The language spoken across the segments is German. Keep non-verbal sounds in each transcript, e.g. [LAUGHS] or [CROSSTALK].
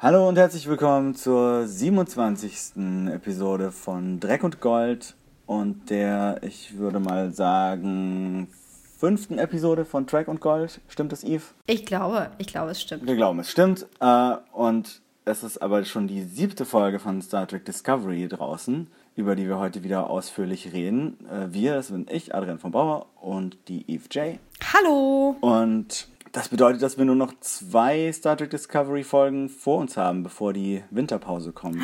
Hallo und herzlich willkommen zur 27. Episode von Dreck und Gold und der, ich würde mal sagen, fünften Episode von Dreck und Gold. Stimmt das, Eve? Ich glaube, ich glaube, es stimmt. Wir glauben, es stimmt. Äh, und es ist aber schon die siebte Folge von Star Trek Discovery draußen, über die wir heute wieder ausführlich reden. Äh, wir, das bin ich, Adrian von Bauer und die Eve J. Hallo! Und das bedeutet, dass wir nur noch zwei Star Trek Discovery Folgen vor uns haben, bevor die Winterpause kommt.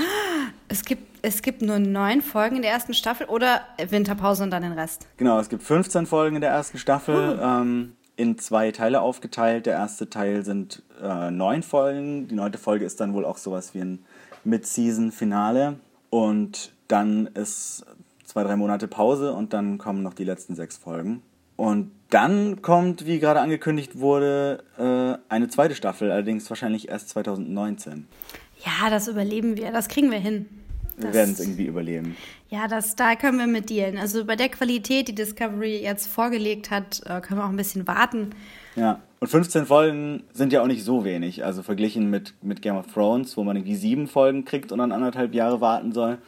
Es gibt, es gibt nur neun Folgen in der ersten Staffel oder Winterpause und dann den Rest? Genau, es gibt 15 Folgen in der ersten Staffel, ähm, in zwei Teile aufgeteilt. Der erste Teil sind äh, neun Folgen. Die neunte Folge ist dann wohl auch sowas wie ein Mid-Season-Finale. Und dann ist zwei, drei Monate Pause und dann kommen noch die letzten sechs Folgen. Und dann kommt, wie gerade angekündigt wurde, äh, eine zweite Staffel, allerdings wahrscheinlich erst 2019. Ja, das überleben wir, das kriegen wir hin. Wir werden es irgendwie überleben. Ja, das, da können wir mit dealen. Also bei der Qualität, die Discovery jetzt vorgelegt hat, äh, können wir auch ein bisschen warten. Ja, und 15 Folgen sind ja auch nicht so wenig. Also verglichen mit, mit Game of Thrones, wo man irgendwie sieben Folgen kriegt und dann anderthalb Jahre warten soll,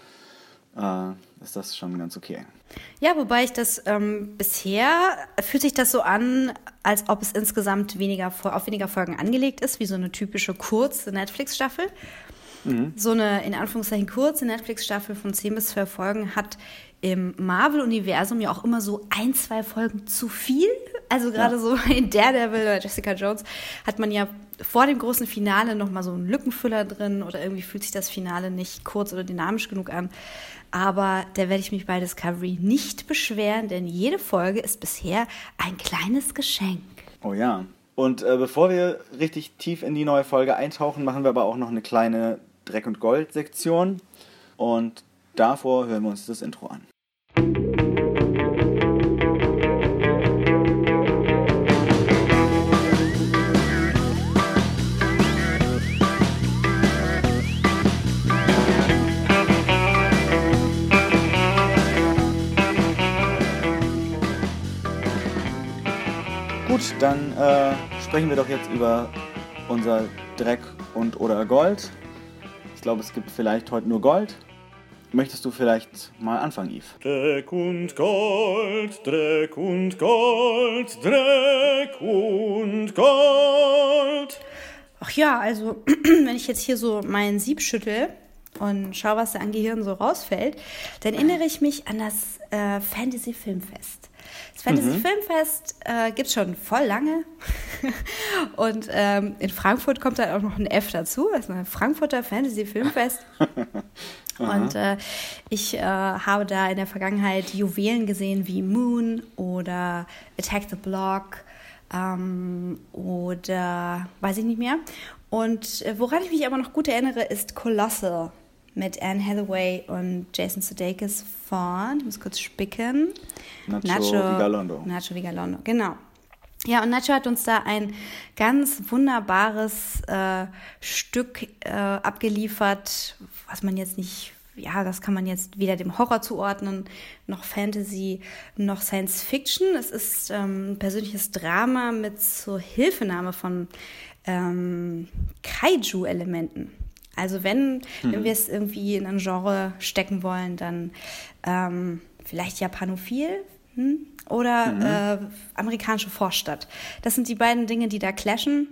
äh, ist das schon ganz okay. Ja, wobei ich das ähm, bisher fühlt sich das so an, als ob es insgesamt weniger auf weniger Folgen angelegt ist, wie so eine typische kurze Netflix-Staffel. Mhm. So eine in Anführungszeichen kurze Netflix-Staffel von 10 bis 12 Folgen hat im Marvel-Universum ja auch immer so ein, zwei Folgen zu viel. Also gerade ja. so in Daredevil oder Jessica Jones hat man ja vor dem großen Finale nochmal so einen Lückenfüller drin oder irgendwie fühlt sich das Finale nicht kurz oder dynamisch genug an. Aber da werde ich mich bei Discovery nicht beschweren, denn jede Folge ist bisher ein kleines Geschenk. Oh ja. Und äh, bevor wir richtig tief in die neue Folge eintauchen, machen wir aber auch noch eine kleine Dreck- und Gold-Sektion. Und davor hören wir uns das Intro an. Sprechen wir doch jetzt über unser Dreck und oder Gold. Ich glaube, es gibt vielleicht heute nur Gold. Möchtest du vielleicht mal anfangen, Yves? Dreck und Gold, Dreck und Gold, Dreck und Gold. Ach ja, also [CLEARS THROAT] wenn ich jetzt hier so meinen Sieb schüttel und schaue, was da an Gehirn so rausfällt, dann erinnere ich mich an das äh, Fantasy Filmfest. Fantasy mhm. Filmfest äh, gibt es schon voll lange. [LAUGHS] Und ähm, in Frankfurt kommt dann auch noch ein F dazu, das ist ein Frankfurter Fantasy Filmfest. [LAUGHS] Und äh, ich äh, habe da in der Vergangenheit Juwelen gesehen wie Moon oder Attack the Block ähm, oder weiß ich nicht mehr. Und äh, woran ich mich aber noch gut erinnere, ist Colossal mit Anne Hathaway und Jason Sudeikis von, ich muss kurz spicken. Nacho, Nacho Vigalondo. Nacho Vigalondo, genau. Ja, und Nacho hat uns da ein ganz wunderbares äh, Stück äh, abgeliefert, was man jetzt nicht, ja, das kann man jetzt weder dem Horror zuordnen, noch Fantasy, noch Science Fiction. Es ist ähm, ein persönliches Drama mit zur Hilfenahme von ähm, Kaiju-Elementen. Also wenn, mhm. wenn wir es irgendwie in ein Genre stecken wollen, dann ähm, vielleicht Japanophil hm? oder mhm. äh, amerikanische Vorstadt. Das sind die beiden Dinge, die da clashen.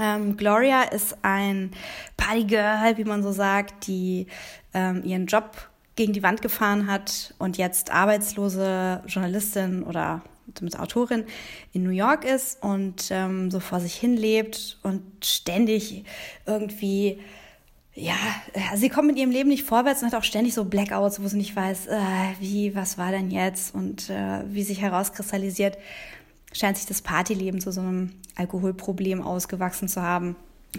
Ähm, Gloria ist ein Partygirl, wie man so sagt, die ähm, ihren Job gegen die Wand gefahren hat und jetzt arbeitslose Journalistin oder zumindest Autorin in New York ist und ähm, so vor sich hin lebt und ständig irgendwie ja, äh, sie kommt mit ihrem Leben nicht vorwärts und hat auch ständig so Blackouts, wo sie nicht weiß, äh, wie, was war denn jetzt und äh, wie sich herauskristallisiert, scheint sich das Partyleben zu so einem Alkoholproblem ausgewachsen zu haben.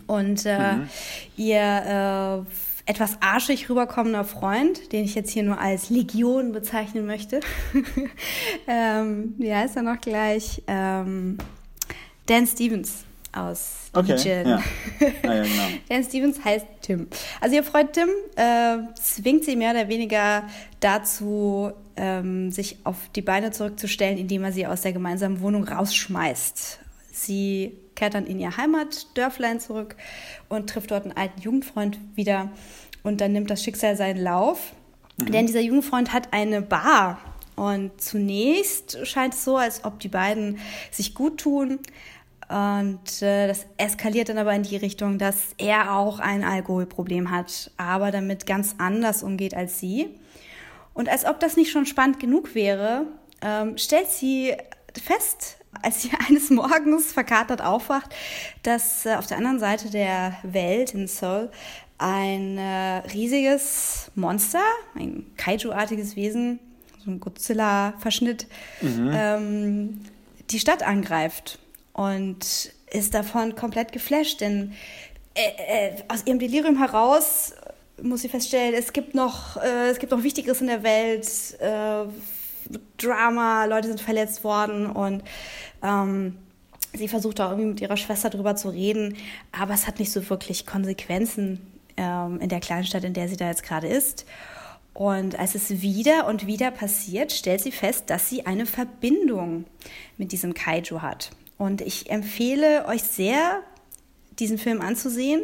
Und äh, mhm. ihr äh, etwas arschig rüberkommender Freund, den ich jetzt hier nur als Legion bezeichnen möchte, [LAUGHS] ähm, wie heißt er noch gleich? Ähm, Dan Stevens aus okay, Legion. Ja. [LAUGHS] Ah, ja, genau. Dan Stevens heißt Tim. Also ihr Freund Tim äh, zwingt sie mehr oder weniger dazu, ähm, sich auf die Beine zurückzustellen, indem er sie aus der gemeinsamen Wohnung rausschmeißt. Sie kehrt dann in ihr Heimatdörflein zurück und trifft dort einen alten Jugendfreund wieder. Und dann nimmt das Schicksal seinen Lauf. Mhm. Denn dieser Jugendfreund hat eine Bar. Und zunächst scheint es so, als ob die beiden sich gut tun. Und äh, das eskaliert dann aber in die Richtung, dass er auch ein Alkoholproblem hat, aber damit ganz anders umgeht als sie. Und als ob das nicht schon spannend genug wäre, ähm, stellt sie fest, als sie [LAUGHS] eines Morgens verkatert aufwacht, dass äh, auf der anderen Seite der Welt in Seoul ein äh, riesiges Monster, ein Kaiju-artiges Wesen, so ein Godzilla-Verschnitt, mhm. ähm, die Stadt angreift und ist davon komplett geflasht, denn äh, äh, aus ihrem Delirium heraus muss sie feststellen, es gibt noch, äh, es gibt noch Wichtigeres in der Welt, äh, Drama, Leute sind verletzt worden und ähm, sie versucht auch irgendwie mit ihrer Schwester drüber zu reden, aber es hat nicht so wirklich Konsequenzen ähm, in der kleinen Stadt, in der sie da jetzt gerade ist. Und als es wieder und wieder passiert, stellt sie fest, dass sie eine Verbindung mit diesem Kaiju hat. Und ich empfehle euch sehr, diesen Film anzusehen.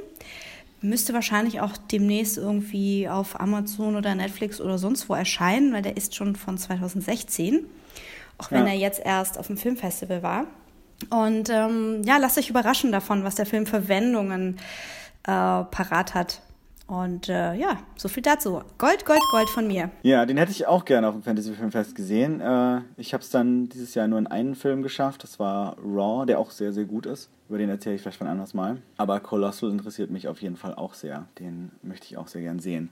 Müsste wahrscheinlich auch demnächst irgendwie auf Amazon oder Netflix oder sonst wo erscheinen, weil der ist schon von 2016. Auch wenn ja. er jetzt erst auf dem Filmfestival war. Und ähm, ja, lasst euch überraschen davon, was der Film für Wendungen äh, parat hat. Und äh, ja, so viel dazu. Gold, Gold, Gold von mir. Ja, den hätte ich auch gerne auf dem Fantasy Filmfest gesehen. Äh, ich habe es dann dieses Jahr nur in einen Film geschafft. Das war Raw, der auch sehr, sehr gut ist. Über den erzähle ich vielleicht von anders mal. Aber Colossal interessiert mich auf jeden Fall auch sehr. Den möchte ich auch sehr gern sehen.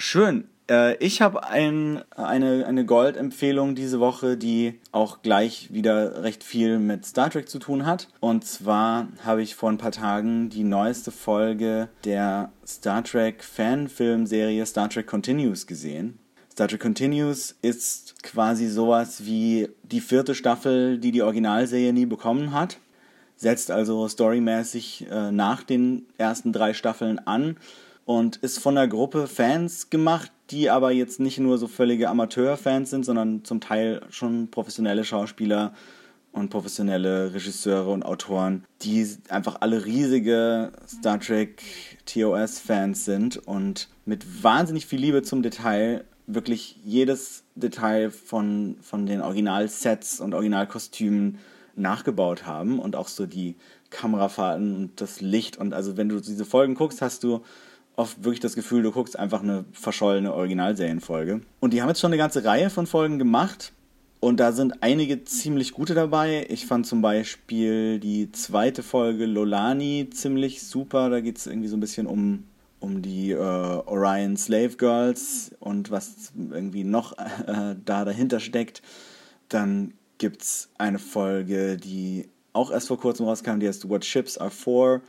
Schön. Äh, ich habe ein, eine, eine Gold-Empfehlung diese Woche, die auch gleich wieder recht viel mit Star Trek zu tun hat. Und zwar habe ich vor ein paar Tagen die neueste Folge der Star Trek Fanfilmserie Star Trek Continues gesehen. Star Trek Continues ist quasi sowas wie die vierte Staffel, die die Originalserie nie bekommen hat. Setzt also storymäßig äh, nach den ersten drei Staffeln an und ist von einer Gruppe Fans gemacht, die aber jetzt nicht nur so völlige Amateurfans sind, sondern zum Teil schon professionelle Schauspieler und professionelle Regisseure und Autoren, die einfach alle riesige Star Trek TOS-Fans sind und mit wahnsinnig viel Liebe zum Detail wirklich jedes Detail von, von den Originalsets und Originalkostümen nachgebaut haben und auch so die Kamerafahrten und das Licht und also wenn du diese Folgen guckst, hast du oft wirklich das Gefühl, du guckst einfach eine verschollene Originalserienfolge. Und die haben jetzt schon eine ganze Reihe von Folgen gemacht. Und da sind einige ziemlich gute dabei. Ich fand zum Beispiel die zweite Folge Lolani ziemlich super. Da geht es irgendwie so ein bisschen um, um die äh, Orion Slave Girls und was irgendwie noch [LAUGHS] äh, da dahinter steckt. Dann gibt es eine Folge, die auch erst vor kurzem rauskam, die heißt What Ships Are For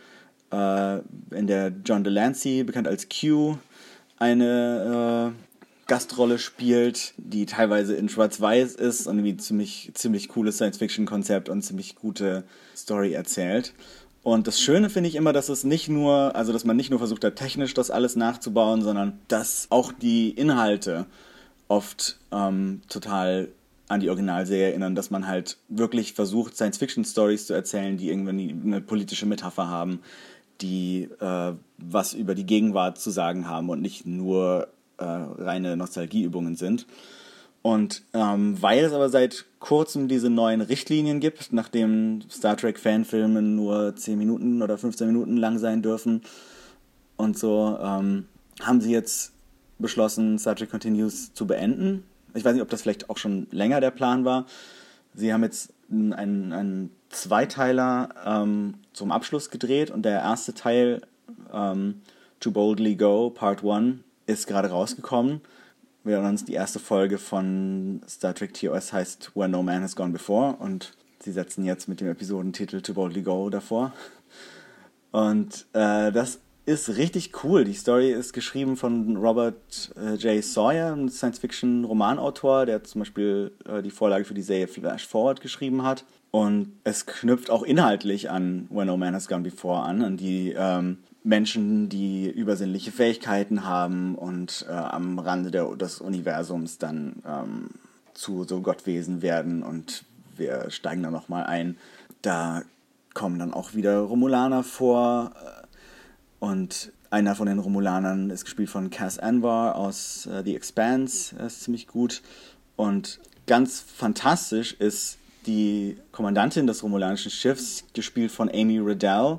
äh, in der John Delancey, bekannt als Q, eine äh, Gastrolle spielt, die teilweise in Schwarz-Weiß ist und irgendwie ziemlich, ziemlich cooles Science-Fiction-Konzept und ziemlich gute Story erzählt. Und das Schöne finde ich immer, dass es nicht nur, also dass man nicht nur versucht hat, technisch das alles nachzubauen, sondern dass auch die Inhalte oft ähm, total an die Originalserie erinnern, dass man halt wirklich versucht, Science-Fiction-Stories zu erzählen, die irgendwie eine politische Metapher haben, die äh, was über die Gegenwart zu sagen haben und nicht nur äh, reine Nostalgieübungen sind. Und ähm, weil es aber seit kurzem diese neuen Richtlinien gibt, nachdem Star Trek Fanfilme nur 10 Minuten oder 15 Minuten lang sein dürfen und so, ähm, haben sie jetzt beschlossen, Star Trek Continues zu beenden. Ich weiß nicht, ob das vielleicht auch schon länger der Plan war. Sie haben jetzt einen, einen Zweiteiler ähm, zum Abschluss gedreht und der erste Teil, ähm, To Boldly Go, Part 1, ist gerade rausgekommen. Wir erinnern uns, die erste Folge von Star Trek TOS heißt Where No Man Has Gone Before und sie setzen jetzt mit dem Episodentitel To Boldly Go davor. Und äh, das ist richtig cool. Die Story ist geschrieben von Robert äh, J. Sawyer, ein Science-Fiction-Romanautor, der zum Beispiel äh, die Vorlage für die Serie Flash Forward geschrieben hat. Und es knüpft auch inhaltlich an When No Man Has Gone Before an, an die ähm, Menschen, die übersinnliche Fähigkeiten haben und äh, am Rande der, des Universums dann ähm, zu so Gottwesen werden und wir steigen da nochmal ein. Da kommen dann auch wieder Romulaner vor. Und einer von den Romulanern ist gespielt von Cass Anwar aus äh, The Expanse. Er ist ziemlich gut. Und ganz fantastisch ist die Kommandantin des romulanischen Schiffs, gespielt von Amy Riddell,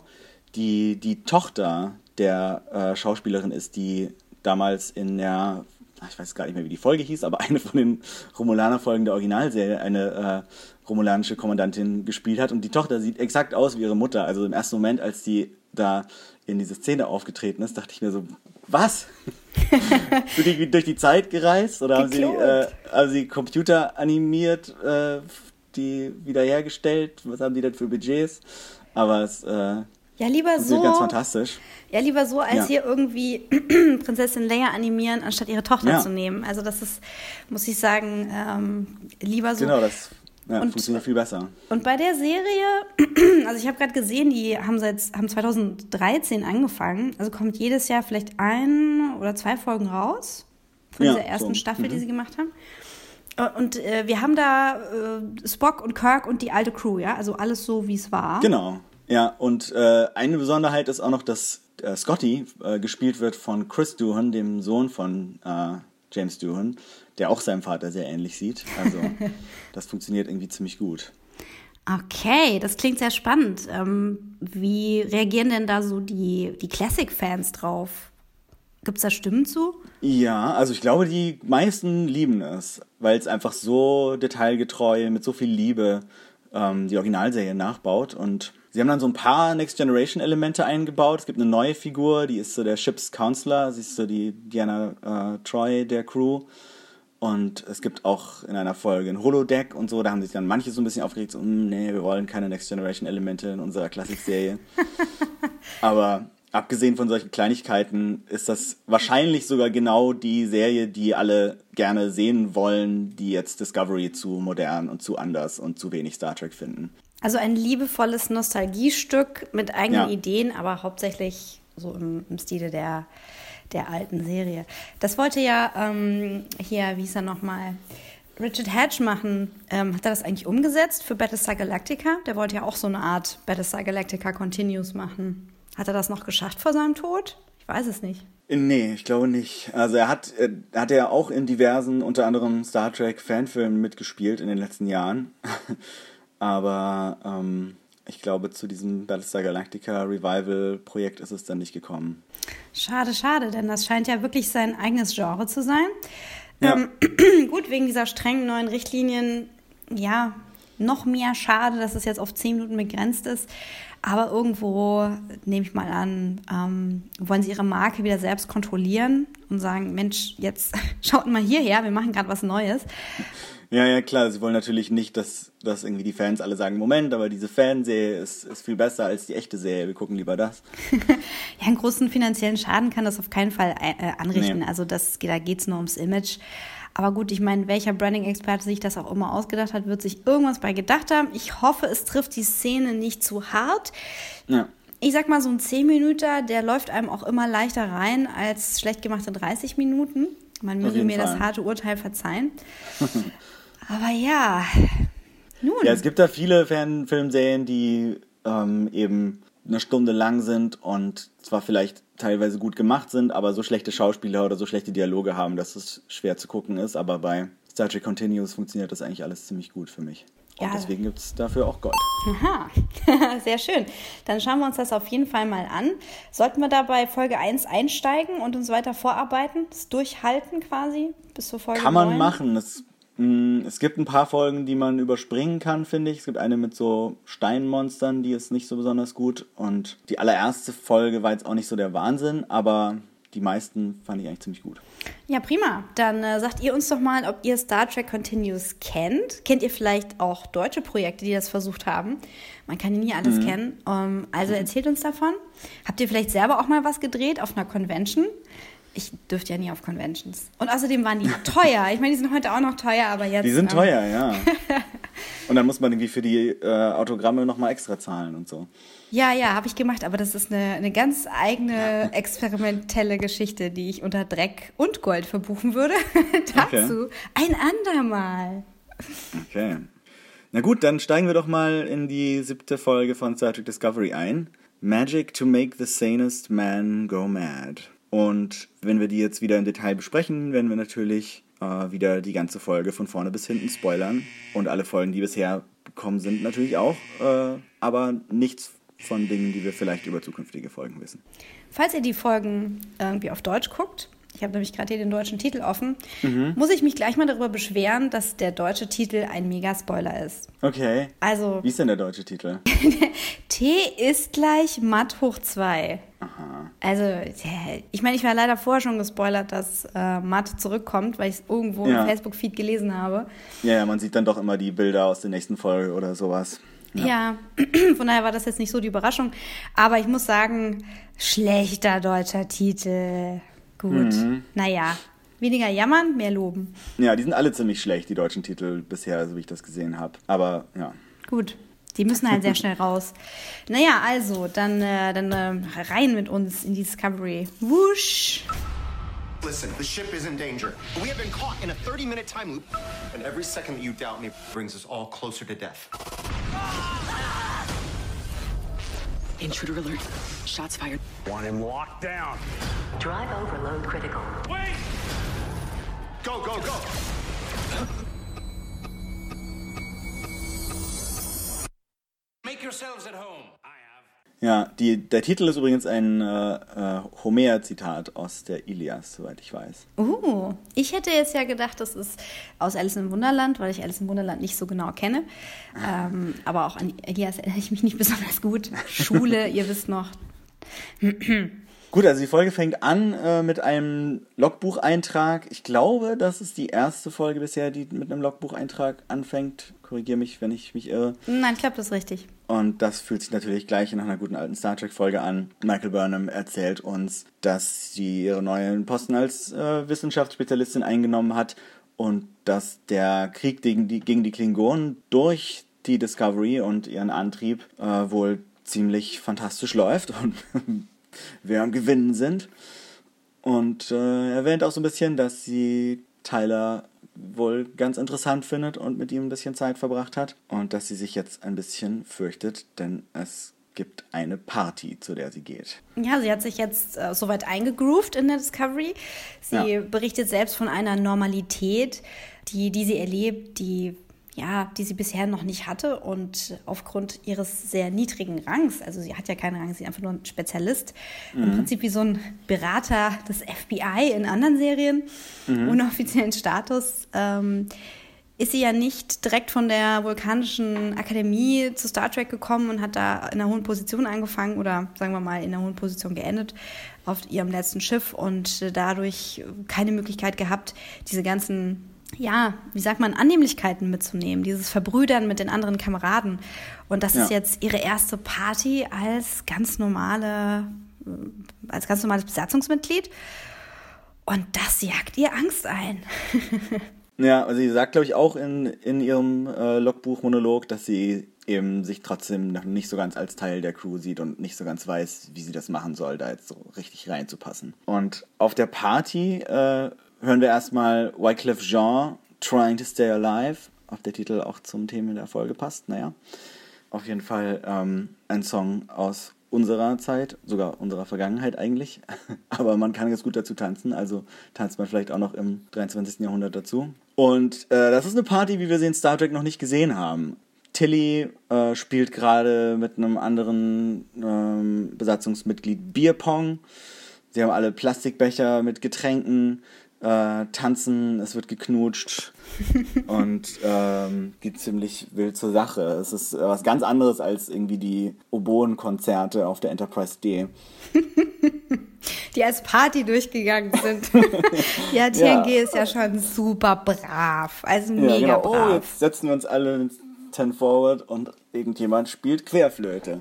die die Tochter der äh, Schauspielerin ist, die damals in der, ich weiß gar nicht mehr, wie die Folge hieß, aber [LAUGHS] eine von den Romulaner-Folgen der Originalserie eine äh, romulanische Kommandantin gespielt hat. Und die Tochter sieht exakt aus wie ihre Mutter. Also im ersten Moment, als die da in diese Szene aufgetreten ist, dachte ich mir so, was? [LAUGHS] Sind die durch die Zeit gereist oder haben sie, äh, haben sie Computer animiert, äh, die wiederhergestellt? Was haben die denn für Budgets? Aber es äh, Ja, lieber so. ganz fantastisch. Ja, lieber so, als Ja. hier irgendwie [CLEARS THROAT] Prinzessin Leia animieren, anstatt ihre Tochter Ja. zu nehmen. Also das ist, muss ich sagen, ähm, lieber so. Genau, das ja, Und- funktioniert viel besser. Und bei der Serie, [CLEARS THROAT] also ich habe gerade gesehen, die haben seit haben 2013 angefangen. Also kommt jedes Jahr vielleicht ein oder zwei Folgen raus von Ja, dieser ersten so. Staffel, die Mhm. sie gemacht haben. Und äh, wir haben da äh, Spock und Kirk und die alte Crew, ja, also alles so wie es war. Genau. Ja, und äh, eine Besonderheit ist auch noch, dass äh, Scotty äh, gespielt wird von Chris Doohan, dem Sohn von äh, James Doohan, der auch seinem Vater sehr ähnlich sieht. Also [LAUGHS] das funktioniert irgendwie ziemlich gut. Okay, das klingt sehr spannend. Ähm, wie reagieren denn da so die, die Classic-Fans drauf? Gibt es da Stimmen zu? Ja, also ich glaube, die meisten lieben es, weil es einfach so detailgetreu, mit so viel Liebe ähm, die Originalserie nachbaut. Und sie haben dann so ein paar Next Generation Elemente eingebaut. Es gibt eine neue Figur, die ist so der Ship's Counselor, sie ist so die Diana äh, Troy der Crew. Und es gibt auch in einer Folge ein Holodeck und so, da haben sich dann manche so ein bisschen aufgeregt, so, "Mm, nee, wir wollen keine Next Generation Elemente in unserer Klassikserie. [LAUGHS] Aber abgesehen von solchen Kleinigkeiten ist das wahrscheinlich sogar genau die Serie, die alle gerne sehen wollen, die jetzt Discovery zu modern und zu anders und zu wenig Star Trek finden. Also ein liebevolles Nostalgiestück mit eigenen Ja. Ideen, aber hauptsächlich so im, im Stile der, der alten Serie. Das wollte ja ähm, hier, wie hieß er nochmal, Richard Hatch machen. Ähm, hat er das eigentlich umgesetzt für Battlestar Galactica? Der wollte ja auch so eine Art Battlestar Galactica Continuous machen. Hat er das noch geschafft vor seinem Tod? Ich weiß es nicht. Nee, ich glaube nicht. Also er hat, äh, hat ja auch in diversen, unter anderem Star Trek Fanfilmen mitgespielt in den letzten Jahren. [LAUGHS] Aber ähm, ich glaube, zu diesem Battlestar Galactica Revival Projekt ist es dann nicht gekommen. Schade, schade, denn das scheint ja wirklich sein eigenes Genre zu sein. Ja. Ähm, [CLEARS THROAT] gut, wegen dieser strengen neuen Richtlinien, ja, noch mehr schade, dass es jetzt auf zehn Minuten begrenzt ist. Aber irgendwo, nehme ich mal an, ähm, wollen sie ihre Marke wieder selbst kontrollieren und sagen, Mensch, jetzt [LAUGHS] schaut mal hierher, wir machen gerade was Neues. Ja, ja, klar. Sie wollen natürlich nicht, dass, dass irgendwie die Fans alle sagen, Moment, aber diese Fanserie ist, ist viel besser als die echte Serie. Wir gucken lieber das. [LAUGHS] Ja, einen großen finanziellen Schaden kann das auf keinen Fall äh, anrichten. Nee. Also das, da geht es nur ums Image. Aber gut, ich meine, welcher Branding-Experte sich das auch immer ausgedacht hat, wird sich irgendwas bei gedacht haben. Ich hoffe, es trifft die Szene nicht zu hart. Ja. Ich sag mal, so ein 10 Minuten, der läuft einem auch immer leichter rein als schlecht gemachte 30 Minuten. Man möge mir das Fall. harte Urteil verzeihen. [LAUGHS] Aber ja, nun. Ja, es gibt da viele Fanfilmserien, die ähm, eben eine Stunde lang sind und zwar vielleicht teilweise gut gemacht sind, aber so schlechte Schauspieler oder so schlechte Dialoge haben, dass es schwer zu gucken ist. Aber bei Star Trek Continuous funktioniert das eigentlich alles ziemlich gut für mich. Und Ja. deswegen gibt es dafür auch Gold. Aha, [LAUGHS] sehr schön. Dann schauen wir uns das auf jeden Fall mal an. Sollten wir da bei Folge 1 einsteigen und uns weiter vorarbeiten, das durchhalten quasi bis zur Folge Kann man 9? machen. Mh, es gibt ein paar Folgen, die man überspringen kann, finde ich. Es gibt eine mit so Steinmonstern, die ist nicht so besonders gut. Und die allererste Folge war jetzt auch nicht so der Wahnsinn, aber die meisten fand ich eigentlich ziemlich gut. Ja, prima. Dann äh, sagt ihr uns doch mal, ob ihr Star Trek Continuous kennt. Kennt ihr vielleicht auch deutsche Projekte, die das versucht haben? Man kann ja nie alles kennen. Ähm, also erzählt uns davon. Habt ihr vielleicht selber auch mal was gedreht auf einer Convention? Ich dürfte ja nie auf Conventions. Und außerdem waren die teuer. Ich meine, die sind heute auch noch teuer, aber jetzt. Die sind ähm, teuer, ja. [LAUGHS] Und dann muss man irgendwie für die äh, Autogramme nochmal extra zahlen und so. Ja, ja, habe ich gemacht, aber das ist eine, eine ganz eigene experimentelle Geschichte, die ich unter Dreck und Gold verbuchen würde. [LAUGHS] Dazu ein andermal. Okay. Na gut, dann steigen wir doch mal in die siebte Folge von Star Trek Discovery ein. Magic to make the sanest man go mad. Und wenn wir die jetzt wieder im Detail besprechen, werden wir natürlich äh, wieder die ganze Folge von vorne bis hinten spoilern. Und alle Folgen, die bisher gekommen sind, natürlich auch. Äh, aber nichts von Dingen, die wir vielleicht über zukünftige Folgen wissen. Falls ihr die Folgen irgendwie auf Deutsch guckt, ich habe nämlich gerade hier den deutschen Titel offen, mhm. muss ich mich gleich mal darüber beschweren, dass der deutsche Titel ein Mega-Spoiler ist. Okay. Also. Wie ist denn der deutsche Titel? [LAUGHS] T ist gleich Matt hoch 2. Aha. Also, ich meine, ich war leider vorher schon gespoilert, dass äh, Matt zurückkommt, weil ich es irgendwo ja. im Facebook-Feed gelesen habe. Ja, ja, man sieht dann doch immer die Bilder aus der nächsten Folge oder sowas. Ja. ja, [CLEARS THROAT] von daher war das jetzt nicht so die Überraschung. Aber ich muss sagen, schlechter deutscher Titel. Gut. Mhm. Naja, weniger jammern, mehr loben. Ja, die sind alle ziemlich schlecht, die deutschen Titel bisher, so wie ich das gesehen habe. Aber ja. Gut. Die müssen halt sehr [LAUGHS] schnell raus. Naja, also, dann, äh, dann äh, rein mit uns in die Discovery. Wusch! Listen, the ship is in danger. We have been caught in a 30-minute time loop, and every second that you doubt me brings us all closer to death. Intruder alert. Shots fired. Want him locked down. Drive overload critical. Wait! Go, go, go! [LAUGHS] Ja, die, der Titel ist übrigens ein äh, äh, Homer-Zitat aus der Ilias, soweit ich weiß. Uh, ich hätte jetzt ja gedacht, das ist aus Alice im Wunderland, weil ich Alice im Wunderland nicht so genau kenne. Ähm, aber auch an Ilias erinnere ich mich nicht [LAUGHS] besonders gut. Schule, ihr wisst noch. [CLEARS THROAT] Gut, also die Folge fängt an äh, mit einem Logbucheintrag. Ich glaube, das ist die erste Folge bisher, die mit einem Logbucheintrag anfängt. Korrigiere mich, wenn ich mich irre. Nein, ich glaube, das ist richtig. Und das fühlt sich natürlich gleich nach einer guten alten Star Trek-Folge an. Michael Burnham erzählt uns, dass sie ihre neuen Posten als äh, Wissenschaftsspezialistin eingenommen hat und dass der Krieg gegen die, gegen die Klingonen durch die Discovery und ihren Antrieb äh, wohl ziemlich fantastisch läuft und [LAUGHS] wir am Gewinnen sind. Und äh, erwähnt auch so ein bisschen, dass sie Tyler wohl ganz interessant findet und mit ihm ein bisschen Zeit verbracht hat. Und dass sie sich jetzt ein bisschen fürchtet, denn es gibt eine Party, zu der sie geht. Ja, sie hat sich jetzt äh, soweit eingegroovt in der Discovery. Sie ja. berichtet selbst von einer Normalität, die, die sie erlebt, die ja, die sie bisher noch nicht hatte und aufgrund ihres sehr niedrigen Rangs, also sie hat ja keinen Rang, sie ist einfach nur ein Spezialist, mhm. im Prinzip wie so ein Berater des FBI in anderen Serien, mhm. ohne offiziellen Status, ähm, ist sie ja nicht direkt von der vulkanischen Akademie zu Star Trek gekommen und hat da in einer hohen Position angefangen oder sagen wir mal in einer hohen Position geendet auf ihrem letzten Schiff und dadurch keine Möglichkeit gehabt, diese ganzen ja, wie sagt man, Annehmlichkeiten mitzunehmen, dieses Verbrüdern mit den anderen Kameraden. Und das ja. ist jetzt ihre erste Party als ganz normale, äh, als ganz normales Besatzungsmitglied. Und das jagt ihr Angst ein. [LAUGHS] ja, also sie sagt, glaube ich, auch in, in ihrem äh, Logbuch-Monolog, dass sie eben sich trotzdem noch nicht so ganz als Teil der Crew sieht und nicht so ganz weiß, wie sie das machen soll, da jetzt so richtig reinzupassen. Und auf der Party äh, hören wir erstmal Wycliffe Jean, Trying to Stay Alive, ob der Titel auch zum Thema der Folge passt, naja. Auf jeden Fall ähm, ein Song aus unserer Zeit, sogar unserer Vergangenheit eigentlich. [LAUGHS] Aber man kann jetzt gut dazu tanzen, also tanzt man vielleicht auch noch im 23. Jahrhundert dazu. Und äh, das ist eine Party, wie wir sie in Star Trek noch nicht gesehen haben. Tilly äh, spielt gerade mit einem anderen ähm, Besatzungsmitglied Bierpong. Sie haben alle Plastikbecher mit Getränken äh, tanzen, es wird geknutscht [LAUGHS] und ähm, geht ziemlich wild zur Sache. Es ist äh, was ganz anderes als irgendwie die Oboen-Konzerte auf der Enterprise D. [LAUGHS] die als Party durchgegangen sind. [LAUGHS] ja, TNG ja. ist ja schon super brav, also mega ja, genau. Oh, brav. Oh, jetzt setzen wir uns alle ins Ten Forward und irgendjemand spielt Querflöte.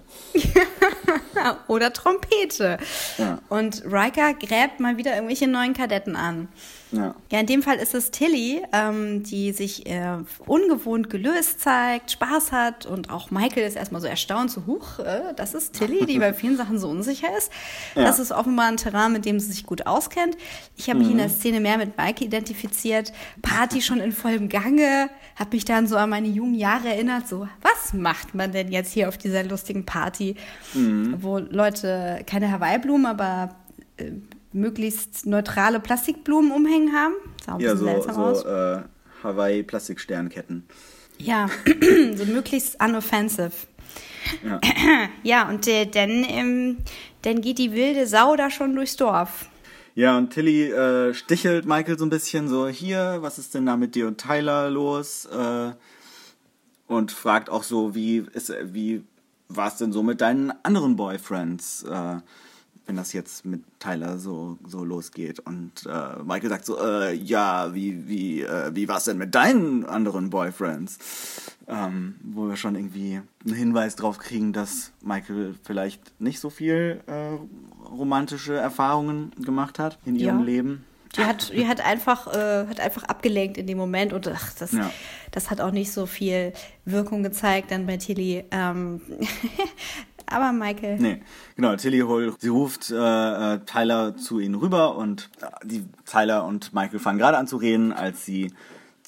Oder Trompete. Ja. Und Riker gräbt mal wieder irgendwelche neuen Kadetten an. Ja. ja, in dem Fall ist es Tilly, ähm, die sich äh, ungewohnt gelöst zeigt, Spaß hat und auch Michael ist erstmal so erstaunt, so huch, äh, das ist Tilly, die bei vielen Sachen so unsicher ist. Ja. Das ist offenbar ein Terrain, mit dem sie sich gut auskennt. Ich habe mich mhm. in der Szene mehr mit Mike identifiziert. Party schon in vollem Gange, habe mich dann so an meine jungen Jahre erinnert, so was macht man denn jetzt hier auf dieser lustigen Party, mhm. wo Leute keine Hawaii-Blumen, aber äh, möglichst neutrale Plastikblumen umhängen haben. Sah auch ja, so, so aus. Äh, Hawaii-Plastiksternketten. Ja, [CLEARS THROAT] so möglichst unoffensive. Ja, [CLEARS THROAT] ja und äh, dann, ähm, dann geht die wilde Sau da schon durchs Dorf. Ja, und Tilly äh, stichelt Michael so ein bisschen so, hier, was ist denn da mit dir und Tyler los? Äh, und fragt auch so, wie ist, wie war es denn so mit deinen anderen Boyfriends? Äh, wenn das jetzt mit Tyler so, so losgeht. Und äh, Michael sagt so, äh, ja, wie, wie, äh, wie war es denn mit deinen anderen Boyfriends? Ähm, wo wir schon irgendwie einen Hinweis drauf kriegen, dass Michael vielleicht nicht so viel äh, romantische Erfahrungen gemacht hat in ihrem ja. Leben. Die hat, die hat einfach, äh, hat einfach abgelenkt in dem Moment und ach, das, ja. das hat auch nicht so viel Wirkung gezeigt dann bei Tilly. Ähm, [LAUGHS] aber Michael. Nee, genau, Tilly Hole, sie ruft äh, äh, Tyler zu ihnen rüber und äh, die Tyler und Michael fangen gerade an zu reden, als sie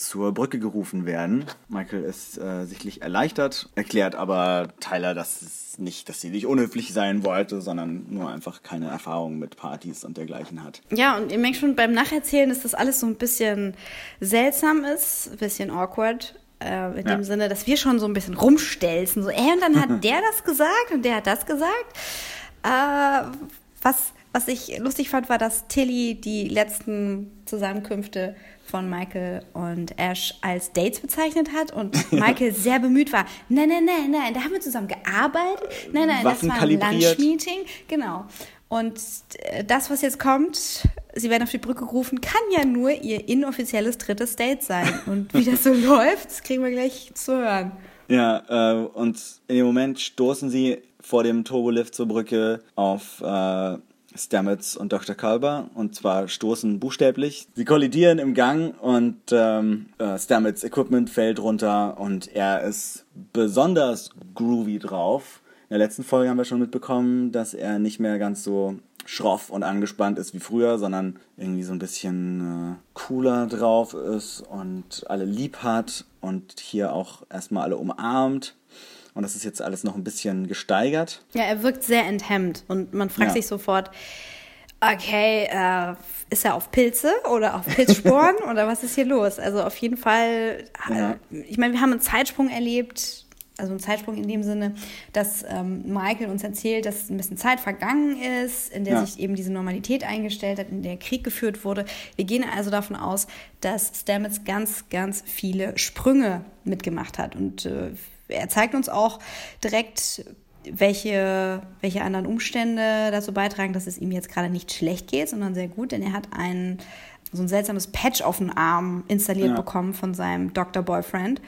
zur Brücke gerufen werden. Michael ist äh, sichtlich erleichtert, erklärt aber Tyler, dass es nicht, dass sie nicht unhöflich sein wollte, sondern nur einfach keine Erfahrung mit Partys und dergleichen hat. Ja, und ihr merkt schon beim Nacherzählen, dass das alles so ein bisschen seltsam ist, ein bisschen awkward. Äh, in ja. dem Sinne, dass wir schon so ein bisschen rumstelzen. So, ey, und dann hat [LAUGHS] der das gesagt und der hat das gesagt. Äh, was, was ich lustig fand, war, dass Tilly die letzten Zusammenkünfte von Michael und Ash als Dates bezeichnet hat und [LAUGHS] Michael sehr bemüht war. Nein, nein, nein, nein, da haben wir zusammen gearbeitet. Nein, nein, Waffen das war ein Lunch-Meeting. Genau. Und äh, das, was jetzt kommt, sie werden auf die Brücke gerufen, kann ja nur ihr inoffizielles drittes Date sein. Und wie das so [LAUGHS] läuft, das kriegen wir gleich zu hören. Ja, äh, und in dem Moment stoßen sie vor dem Turbolift zur Brücke auf äh, Stamets und Dr. Kalber und zwar stoßen buchstäblich. Sie kollidieren im Gang und ähm, äh, Stamets Equipment fällt runter und er ist besonders groovy drauf. In der letzten Folge haben wir schon mitbekommen, dass er nicht mehr ganz so schroff und angespannt ist wie früher, sondern irgendwie so ein bisschen äh, cooler drauf ist und alle lieb hat und hier auch erstmal alle umarmt. Und das ist jetzt alles noch ein bisschen gesteigert. Ja, er wirkt sehr enthemmt und man fragt ja. sich sofort, okay, äh, ist er auf Pilze oder auf Pilzsporen [LAUGHS] oder was ist hier los? Also auf jeden Fall, ja. ich meine, wir haben einen Zeitsprung erlebt, also ein Zeitsprung in dem Sinne, dass ähm, Michael uns erzählt, dass ein bisschen Zeit vergangen ist, in der ja. sich eben diese Normalität eingestellt hat, in der Krieg geführt wurde. Wir gehen also davon aus, dass Stamets ganz, ganz viele Sprünge mitgemacht hat. Und äh, er zeigt uns auch direkt, welche, welche anderen Umstände dazu beitragen, dass es ihm jetzt gerade nicht schlecht geht, sondern sehr gut, denn er hat einen, so ein seltsames Patch auf den Arm installiert ja. bekommen von seinem Doktor-Boyfriend.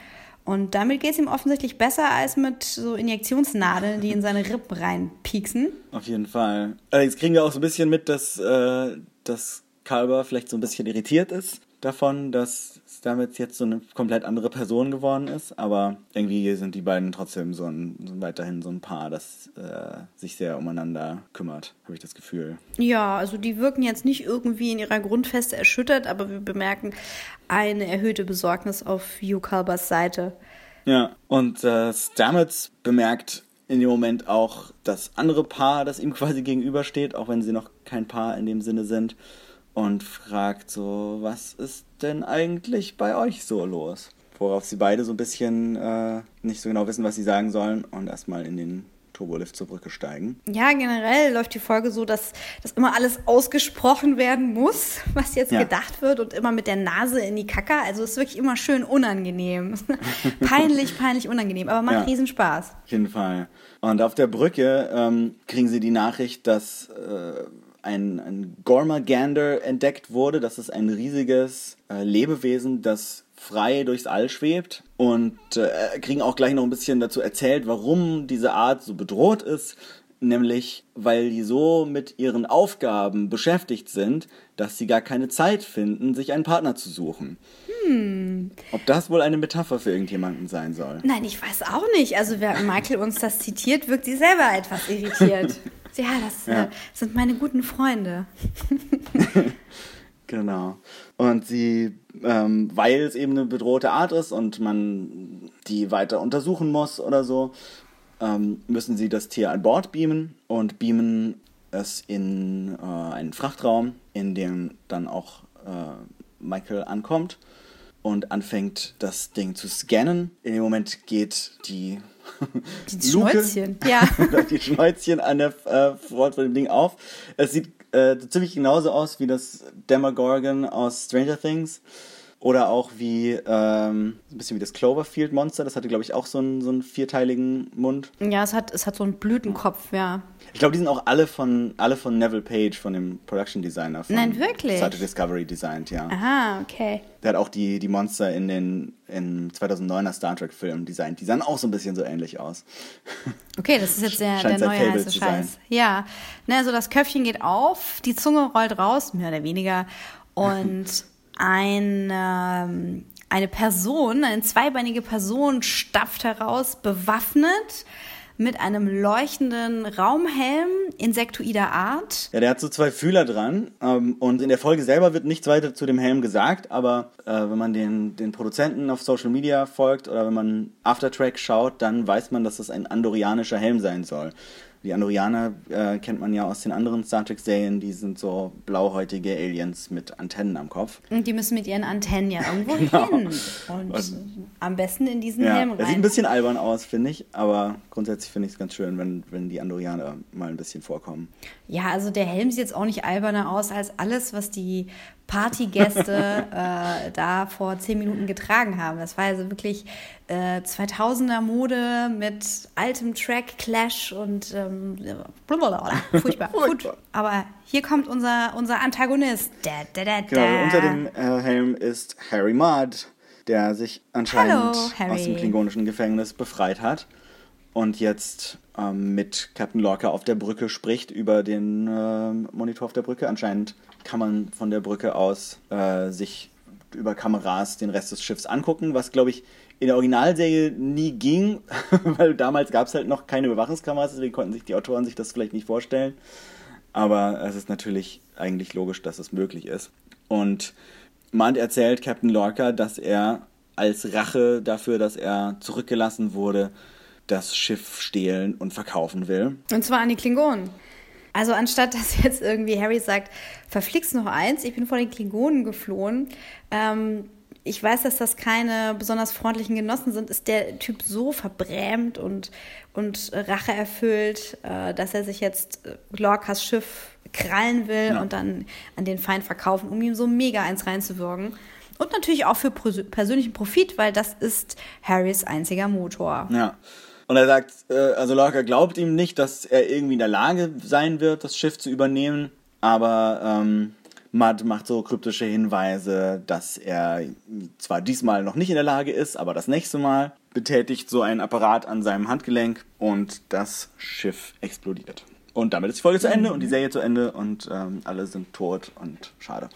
Und damit geht es ihm offensichtlich besser als mit so Injektionsnadeln, die in seine Rippen reinpieksen. Auf jeden Fall. Allerdings kriegen wir auch so ein bisschen mit, dass, äh, dass Kalber vielleicht so ein bisschen irritiert ist davon, dass damit jetzt so eine komplett andere Person geworden ist. Aber irgendwie sind die beiden trotzdem so, ein, so weiterhin so ein Paar, das äh, sich sehr umeinander kümmert, habe ich das Gefühl. Ja, also die wirken jetzt nicht irgendwie in ihrer Grundfeste erschüttert, aber wir bemerken eine erhöhte Besorgnis auf Hugh Calbers Seite. Ja, und äh, Stamets bemerkt in dem Moment auch das andere Paar, das ihm quasi gegenübersteht, auch wenn sie noch kein Paar in dem Sinne sind und fragt so, was ist denn eigentlich bei euch so los? Worauf sie beide so ein bisschen äh, nicht so genau wissen, was sie sagen sollen und erstmal in den Turbolift zur Brücke steigen. Ja, generell läuft die Folge so, dass, dass immer alles ausgesprochen werden muss, [LAUGHS] was jetzt ja. gedacht wird und immer mit der Nase in die Kacke. Also es ist wirklich immer schön unangenehm. [LAUGHS] peinlich, peinlich unangenehm, aber macht ja, riesen Spaß. Auf jeden Fall. Und auf der Brücke ähm, kriegen sie die Nachricht, dass äh, ein, ein Gormagander entdeckt wurde. Das ist ein riesiges äh, Lebewesen, das frei durchs All schwebt. Und äh, kriegen auch gleich noch ein bisschen dazu erzählt, warum diese Art so bedroht ist. nämlich weil die so mit ihren Aufgaben beschäftigt sind, dass sie gar keine Zeit finden, sich einen Partner zu suchen. Hm. Ob das wohl eine Metapher für irgendjemanden sein soll? Nein, ich weiß auch nicht. Also, wer Michael uns das zitiert, wirkt sie selber etwas irritiert. [LAUGHS] ja, das ja. Äh, sind meine guten Freunde. [LAUGHS] genau. Und sie, ähm, weil es eben eine bedrohte Art ist und man die weiter untersuchen muss oder so, ähm, müssen sie das Tier an Bord beamen und beamen es in äh, einen Frachtraum, in dem dann auch äh, Michael ankommt und anfängt, das Ding zu scannen. In dem Moment geht die, [LAUGHS] die Schnäuzchen, [LAUGHS] ja. die Schnäuzchen an der äh, Front von dem Ding auf. Es sieht äh, ziemlich genauso aus wie das Demogorgon aus Stranger Things. Oder auch wie, ähm, ein bisschen wie das Cloverfield-Monster. Das hatte, glaube ich, auch so einen, so einen vierteiligen Mund. Ja, es hat, es hat so einen Blütenkopf, ja. Ich glaube, die sind auch alle von, alle von Neville Page, von dem Production Designer. Von Nein, wirklich? Star Discovery designt, ja. Aha, okay. Der hat auch die, die Monster in den in 2009er Star Trek-Filmen designt. Die sahen auch so ein bisschen so ähnlich aus. [LAUGHS] Okay, das ist jetzt der, der neue heiße Scheiß. Ja, ne, also das Köpfchen geht auf, die Zunge rollt raus, mehr oder weniger. Und [LAUGHS] eine, eine Person, eine zweibeinige Person stapft heraus, bewaffnet mit einem leuchtenden Raumhelm insektoider Art. Ja, der hat so zwei Fühler dran ähm, und in der Folge selber wird nichts weiter zu dem Helm gesagt, aber äh, wenn man den, den Produzenten auf Social Media folgt oder wenn man Aftertrack schaut, dann weiß man, dass das ein andorianischer Helm sein soll. Die Andorianer äh, kennt man ja aus den anderen Star Trek-Serien, die sind so blauhäutige Aliens mit Antennen am Kopf. Und die müssen mit ihren Antennen ja irgendwo [LAUGHS] genau. hin. Und, Und, am besten in diesen ja, Helm rein. Das sieht ein bisschen albern aus, finde ich, aber grundsätzlich finde ich es ganz schön, wenn, wenn die Andorianer mal ein bisschen vorkommen. Ja, also der Helm sieht jetzt auch nicht alberner aus als alles, was die Partygäste [LAUGHS] äh, da vor zehn Minuten getragen haben. Das war also wirklich äh, 2000er Mode mit altem Track, Clash und ähm, blablabla. [LAUGHS] furchtbar. Gut, aber hier kommt unser, unser Antagonist. Da, da, da, genau, unter dem äh, Helm ist Harry Mudd, der sich anscheinend Hallo, aus dem klingonischen Gefängnis befreit hat und jetzt ähm, mit Captain Lorca auf der Brücke spricht über den äh, Monitor auf der Brücke. Anscheinend kann man von der Brücke aus äh, sich über Kameras den Rest des Schiffs angucken, was glaube ich in der Originalserie nie ging, [LAUGHS] weil damals gab es halt noch keine Überwachungskameras, deswegen konnten sich die Autoren sich das vielleicht nicht vorstellen. Aber es ist natürlich eigentlich logisch, dass es möglich ist. Und Mand erzählt Captain Lorca, dass er als Rache dafür, dass er zurückgelassen wurde, das Schiff stehlen und verkaufen will. Und zwar an die Klingonen. Also anstatt dass [LAUGHS] jetzt irgendwie Harry sagt, verflixt noch eins, ich bin vor den Klingonen geflohen. Ähm, ich weiß, dass das keine besonders freundlichen Genossen sind, ist der Typ so verbrämt und, und Rache erfüllt, äh, dass er sich jetzt äh, Lorcas Schiff krallen will ja. und dann an den Feind verkaufen, um ihm so mega eins reinzuwirken. Und natürlich auch für persönlichen Profit, weil das ist Harrys einziger Motor. Ja. Und er sagt, äh, also Lorca glaubt ihm nicht, dass er irgendwie in der Lage sein wird, das Schiff zu übernehmen, aber ähm, Mud macht so kryptische Hinweise, dass er zwar diesmal noch nicht in der Lage ist, aber das nächste Mal betätigt so ein Apparat an seinem Handgelenk und das Schiff explodiert. Und damit ist die Folge zu Ende und die Serie zu Ende und ähm, alle sind tot und schade.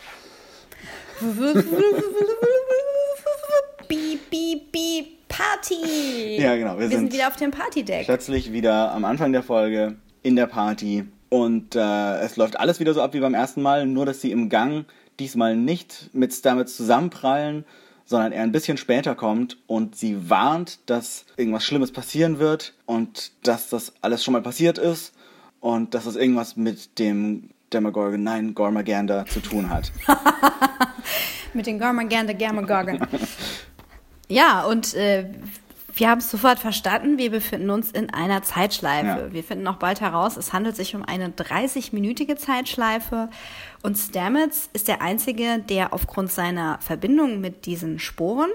Beep, beep, beep. Party! Ja, genau. Wir, wir sind, sind, wieder auf dem Partydeck. Plötzlich wieder am Anfang der Folge in der Party. Und äh, es läuft alles wieder so ab wie beim ersten Mal, nur dass sie im Gang diesmal nicht mit Stamets zusammenprallen, sondern er ein bisschen später kommt und sie warnt, dass irgendwas Schlimmes passieren wird und dass das alles schon mal passiert ist und dass das irgendwas mit dem Demogorgon, nein, Gormagander zu tun hat. [LAUGHS] mit dem Gormagander, Gamagorgon. [LAUGHS] Ja, und äh, wir haben es sofort verstanden. Wir befinden uns in einer Zeitschleife. Ja. Wir finden auch bald heraus, es handelt sich um eine 30-minütige Zeitschleife. Und Stamets ist der Einzige, der aufgrund seiner Verbindung mit diesen Sporen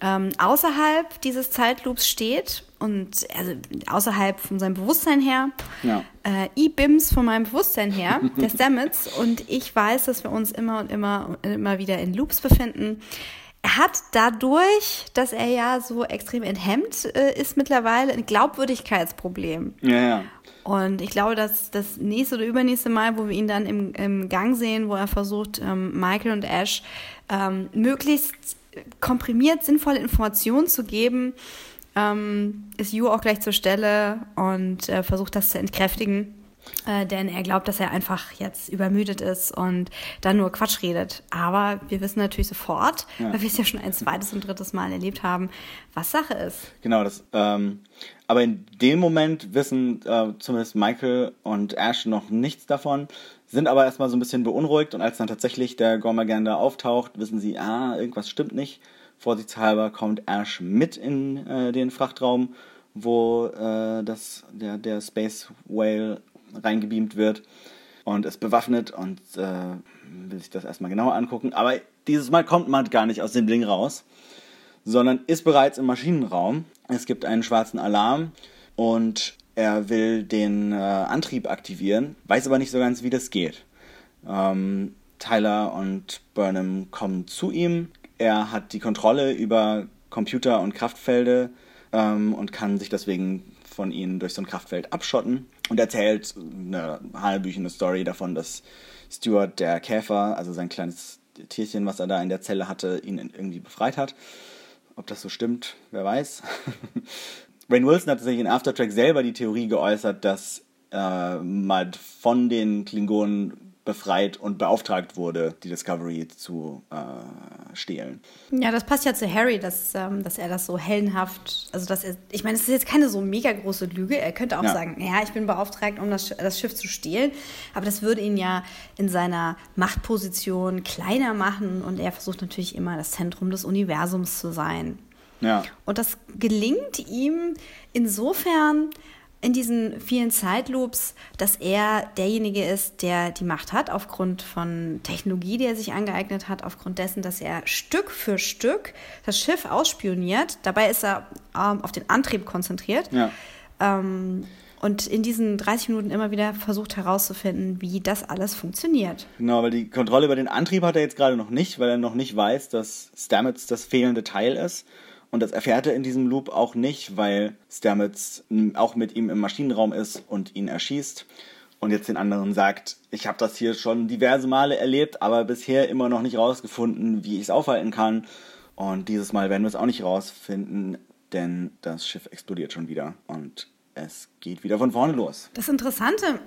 ähm, außerhalb dieses Zeitloops steht und also außerhalb von seinem Bewusstsein her, ja. äh, E-Bims von meinem Bewusstsein her, der [LAUGHS] Stamets. Und ich weiß, dass wir uns immer und immer und immer wieder in Loops befinden. Er hat dadurch, dass er ja so extrem enthemmt äh, ist mittlerweile, ein Glaubwürdigkeitsproblem. Ja, ja. Und ich glaube, dass das nächste oder übernächste Mal, wo wir ihn dann im, im Gang sehen, wo er versucht, ähm, Michael und Ash ähm, möglichst komprimiert sinnvolle Informationen zu geben, ähm, ist Yu auch gleich zur Stelle und äh, versucht das zu entkräftigen. Äh, denn er glaubt, dass er einfach jetzt übermüdet ist und dann nur Quatsch redet. Aber wir wissen natürlich sofort, ja. weil wir es ja schon ein zweites und drittes Mal erlebt haben, was Sache ist. Genau, das. Ähm, aber in dem Moment wissen äh, zumindest Michael und Ash noch nichts davon, sind aber erstmal so ein bisschen beunruhigt und als dann tatsächlich der Gormagander auftaucht, wissen sie, ah, irgendwas stimmt nicht. Vorsichtshalber kommt Ash mit in äh, den Frachtraum, wo äh, das, der, der Space Whale reingebeamt wird und ist bewaffnet und äh, will sich das erstmal genauer angucken. Aber dieses Mal kommt man gar nicht aus dem Ding raus, sondern ist bereits im Maschinenraum. Es gibt einen schwarzen Alarm und er will den äh, Antrieb aktivieren, weiß aber nicht so ganz, wie das geht. Ähm, Tyler und Burnham kommen zu ihm. Er hat die Kontrolle über Computer und Kraftfelder ähm, und kann sich deswegen von ihnen durch so ein Kraftfeld abschotten und erzählt eine halbüchene Story davon, dass Stuart der Käfer, also sein kleines Tierchen, was er da in der Zelle hatte, ihn irgendwie befreit hat. Ob das so stimmt, wer weiß. [LAUGHS] Rain Wilson hat sich in Aftertrack selber die Theorie geäußert, dass äh, Mud von den Klingonen befreit und beauftragt wurde, die Discovery zu äh, stehlen. Ja, das passt ja zu Harry, dass, ähm, dass er das so hellenhaft, also dass er, ich meine, es ist jetzt keine so mega große Lüge. Er könnte auch ja. sagen, ja, ich bin beauftragt, um das, das Schiff zu stehlen, aber das würde ihn ja in seiner Machtposition kleiner machen und er versucht natürlich immer das Zentrum des Universums zu sein. Ja. Und das gelingt ihm insofern, in diesen vielen Zeitloops, dass er derjenige ist, der die Macht hat, aufgrund von Technologie, die er sich angeeignet hat, aufgrund dessen, dass er Stück für Stück das Schiff ausspioniert. Dabei ist er ähm, auf den Antrieb konzentriert. Ja. Ähm, und in diesen 30 Minuten immer wieder versucht herauszufinden, wie das alles funktioniert. Genau, weil die Kontrolle über den Antrieb hat er jetzt gerade noch nicht, weil er noch nicht weiß, dass Stamets das fehlende Teil ist. Und das erfährt er in diesem Loop auch nicht, weil Stamets auch mit ihm im Maschinenraum ist und ihn erschießt. Und jetzt den anderen sagt, ich habe das hier schon diverse Male erlebt, aber bisher immer noch nicht rausgefunden, wie ich es aufhalten kann. Und dieses Mal werden wir es auch nicht rausfinden, denn das Schiff explodiert schon wieder und es geht wieder von vorne los. Das Interessante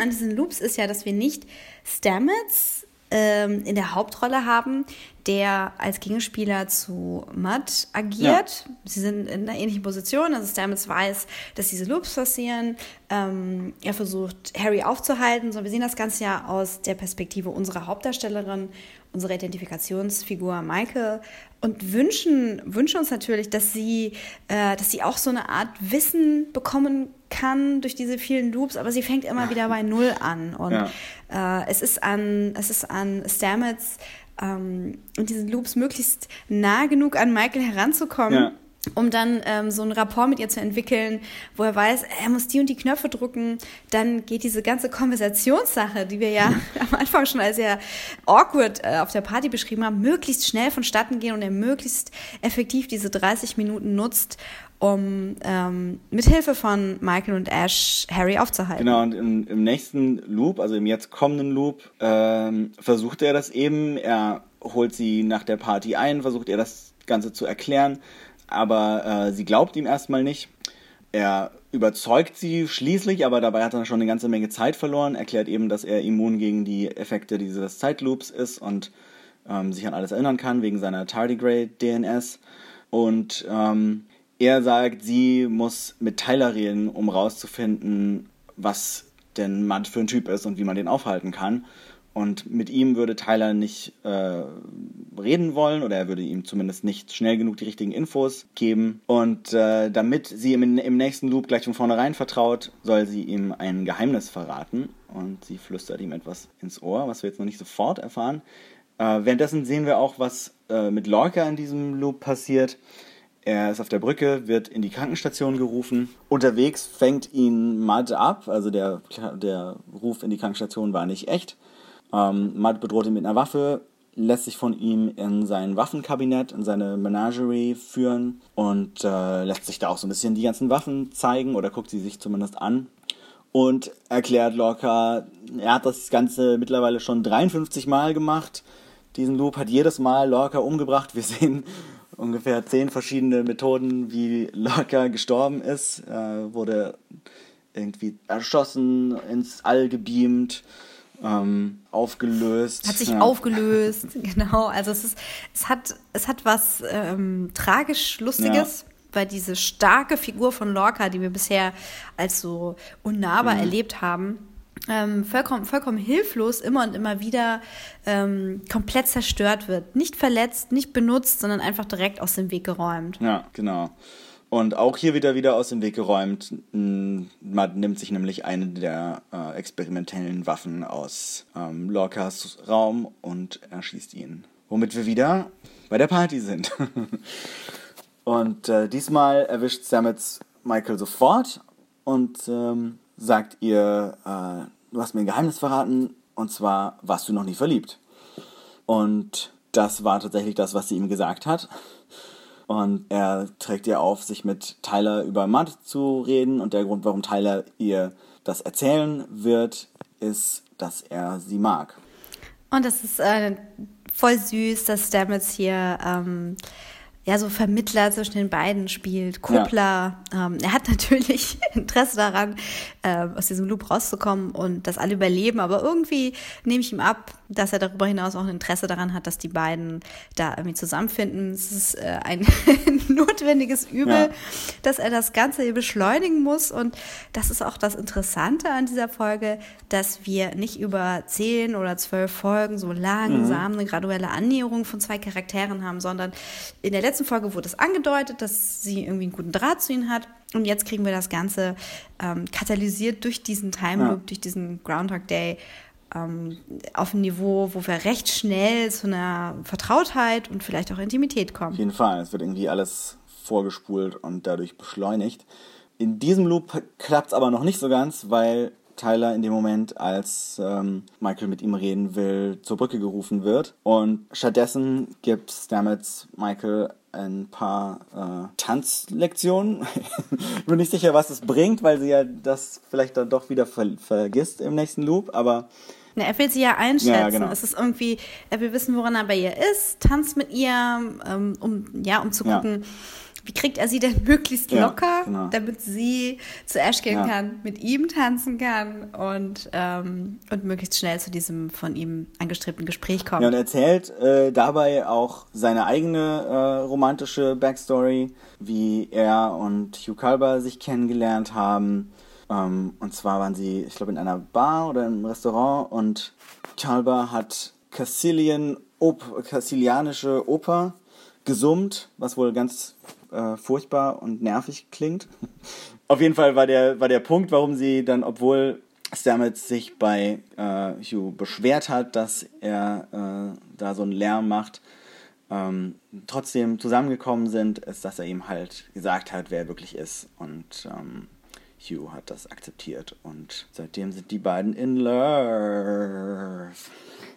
an diesen Loops ist ja, dass wir nicht Stamets ähm, in der Hauptrolle haben, der als Gegenspieler zu Mudd agiert. Ja. Sie sind in einer ähnlichen Position. Also Stamets weiß, dass diese Loops passieren. Ähm, er versucht, Harry aufzuhalten. So, wir sehen das Ganze ja aus der Perspektive unserer Hauptdarstellerin, unserer Identifikationsfigur Michael und wünschen, wünschen uns natürlich, dass sie, äh, dass sie auch so eine Art Wissen bekommen kann durch diese vielen Loops, aber sie fängt immer wieder bei Null an. Und ja. äh, es ist an, es ist an Stamets ähm, und diesen Loops möglichst nah genug an Michael heranzukommen. Ja um dann ähm, so einen Rapport mit ihr zu entwickeln, wo er weiß, er muss die und die Knöpfe drücken. Dann geht diese ganze Konversationssache, die wir ja [LAUGHS] am Anfang schon als sehr awkward äh, auf der Party beschrieben haben, möglichst schnell vonstatten gehen und er möglichst effektiv diese 30 Minuten nutzt, um ähm, mithilfe von Michael und Ash Harry aufzuhalten. Genau, und im, im nächsten Loop, also im jetzt kommenden Loop, ähm, versucht er das eben. Er holt sie nach der Party ein, versucht er das Ganze zu erklären, aber äh, sie glaubt ihm erstmal nicht. Er überzeugt sie schließlich, aber dabei hat er schon eine ganze Menge Zeit verloren, erklärt eben, dass er immun gegen die Effekte dieses Zeitloops ist und ähm, sich an alles erinnern kann, wegen seiner Tardigrade DNS. Und ähm, er sagt, sie muss mit Tyler reden, um rauszufinden, was denn Matt für ein Typ ist und wie man den aufhalten kann. Und mit ihm würde Tyler nicht äh, reden wollen oder er würde ihm zumindest nicht schnell genug die richtigen Infos geben. Und äh, damit sie ihm im nächsten Loop gleich von vornherein vertraut, soll sie ihm ein Geheimnis verraten. Und sie flüstert ihm etwas ins Ohr, was wir jetzt noch nicht sofort erfahren. Äh, währenddessen sehen wir auch, was äh, mit Lorca in diesem Loop passiert. Er ist auf der Brücke, wird in die Krankenstation gerufen. Unterwegs fängt ihn Mud ab, also der, der Ruf in die Krankenstation war nicht echt. Ähm, Mud bedroht ihn mit einer Waffe, lässt sich von ihm in sein Waffenkabinett, in seine Menagerie führen und äh, lässt sich da auch so ein bisschen die ganzen Waffen zeigen oder guckt sie sich zumindest an und erklärt Lorca, er hat das Ganze mittlerweile schon 53 Mal gemacht. Diesen Loop hat jedes Mal Lorca umgebracht. Wir [LAUGHS] sehen ungefähr zehn verschiedene Methoden, wie Lorca gestorben ist. Er wurde irgendwie erschossen, ins All gebeamt, ähm, aufgelöst. Hat sich ja. aufgelöst, [LAUGHS] genau. Also es ist, es hat, es hat was ähm, tragisch Lustiges. Ja. Weil diese starke Figur von Lorca, die wir bisher als so unnahbar mhm. erlebt haben, ähm, vollkommen, vollkommen hilflos immer und immer wieder ähm, komplett zerstört wird. Nicht verletzt, nicht benutzt, sondern einfach direkt aus dem Weg geräumt. Ja, genau. Und auch hier wieder wieder aus dem Weg geräumt. Man nimmt sich nämlich eine der äh, experimentellen Waffen aus ähm, Lorcas Raum und erschießt ihn. Womit wir wieder bei der Party sind. [LAUGHS] und äh, diesmal erwischt Stamets Michael sofort und ähm, sagt ihr, äh, du hast mir ein Geheimnis verraten und zwar warst du noch nie verliebt. Und das war tatsächlich das, was sie ihm gesagt hat. Und er trägt ihr auf, sich mit Tyler über Matt zu reden. Und der Grund, warum Tyler ihr das erzählen wird, ist, dass er sie mag. Und das ist äh, voll süß, dass Stamets hier ähm, ja so Vermittler zwischen den beiden spielt, Kuppler. Ja. Ähm, er hat [LAUGHS] natürlich Interesse daran, äh, aus diesem Loop rauszukommen und dass alle überleben, aber irgendwie nehme ich ihm ab, dass er darüber hinaus auch ein Interesse daran hat, dass die beiden da irgendwie zusammenfinden. Es ist äh, ein [LAUGHS] [LAUGHS] notwendiges Übel, ja. dass er das Ganze hier beschleunigen muss. Und das ist auch das Interessante an dieser Folge, dass wir nicht über zehn oder zwölf Folgen so langsam mhm. eine graduelle Annäherung von zwei Charakteren haben, sondern in der letzten Folge wurde es angedeutet, dass sie irgendwie einen guten Draht zu ihnen hat. Und jetzt kriegen wir das Ganze ähm, katalysiert durch diesen Time Loop, ja. durch diesen Groundhog Day ähm, auf ein Niveau, wo wir recht schnell zu einer Vertrautheit und vielleicht auch Intimität kommen. Auf jeden Fall. Es wird irgendwie alles vorgespult und dadurch beschleunigt. In diesem Loop klappt es aber noch nicht so ganz, weil Tyler in dem Moment, als ähm, Michael mit ihm reden will, zur Brücke gerufen wird. Und stattdessen gibt Stamets Michael ein paar äh, Tanzlektionen. [LAUGHS] ich bin nicht sicher, was es bringt, weil sie ja das vielleicht dann doch wieder ver vergisst im nächsten Loop, aber. Na, er will sie ja einschätzen. Ja, genau. Es ist irgendwie, er will wissen, woran er bei ihr ist, tanzt mit ihr, ähm, um, ja, um zu gucken, ja wie kriegt er sie denn [LAUGHS] möglichst locker, ja, genau. damit sie zu Ash gehen kann, mit ihm tanzen kann und, ähm, und möglichst schnell zu diesem von ihm angestrebten Gespräch kommt. Ja, und er erzählt äh, dabei auch seine eigene äh, romantische Backstory, wie er und Hugh Calber sich kennengelernt haben. Ähm, und zwar waren sie, ich glaube, in einer Bar oder im Restaurant und Calber hat Castilian Op Castilianische Oper gesummt, was wohl ganz äh, furchtbar und nervig klingt. [LAUGHS] Auf jeden Fall war der, war der Punkt, warum sie dann, obwohl Stamets sich bei äh, Hugh beschwert hat, dass er äh, da so einen Lärm macht, ähm, trotzdem zusammengekommen sind, ist, dass er ihm halt gesagt hat, wer er wirklich ist. Und ähm, Hugh hat das akzeptiert. Und seitdem sind die beiden in love.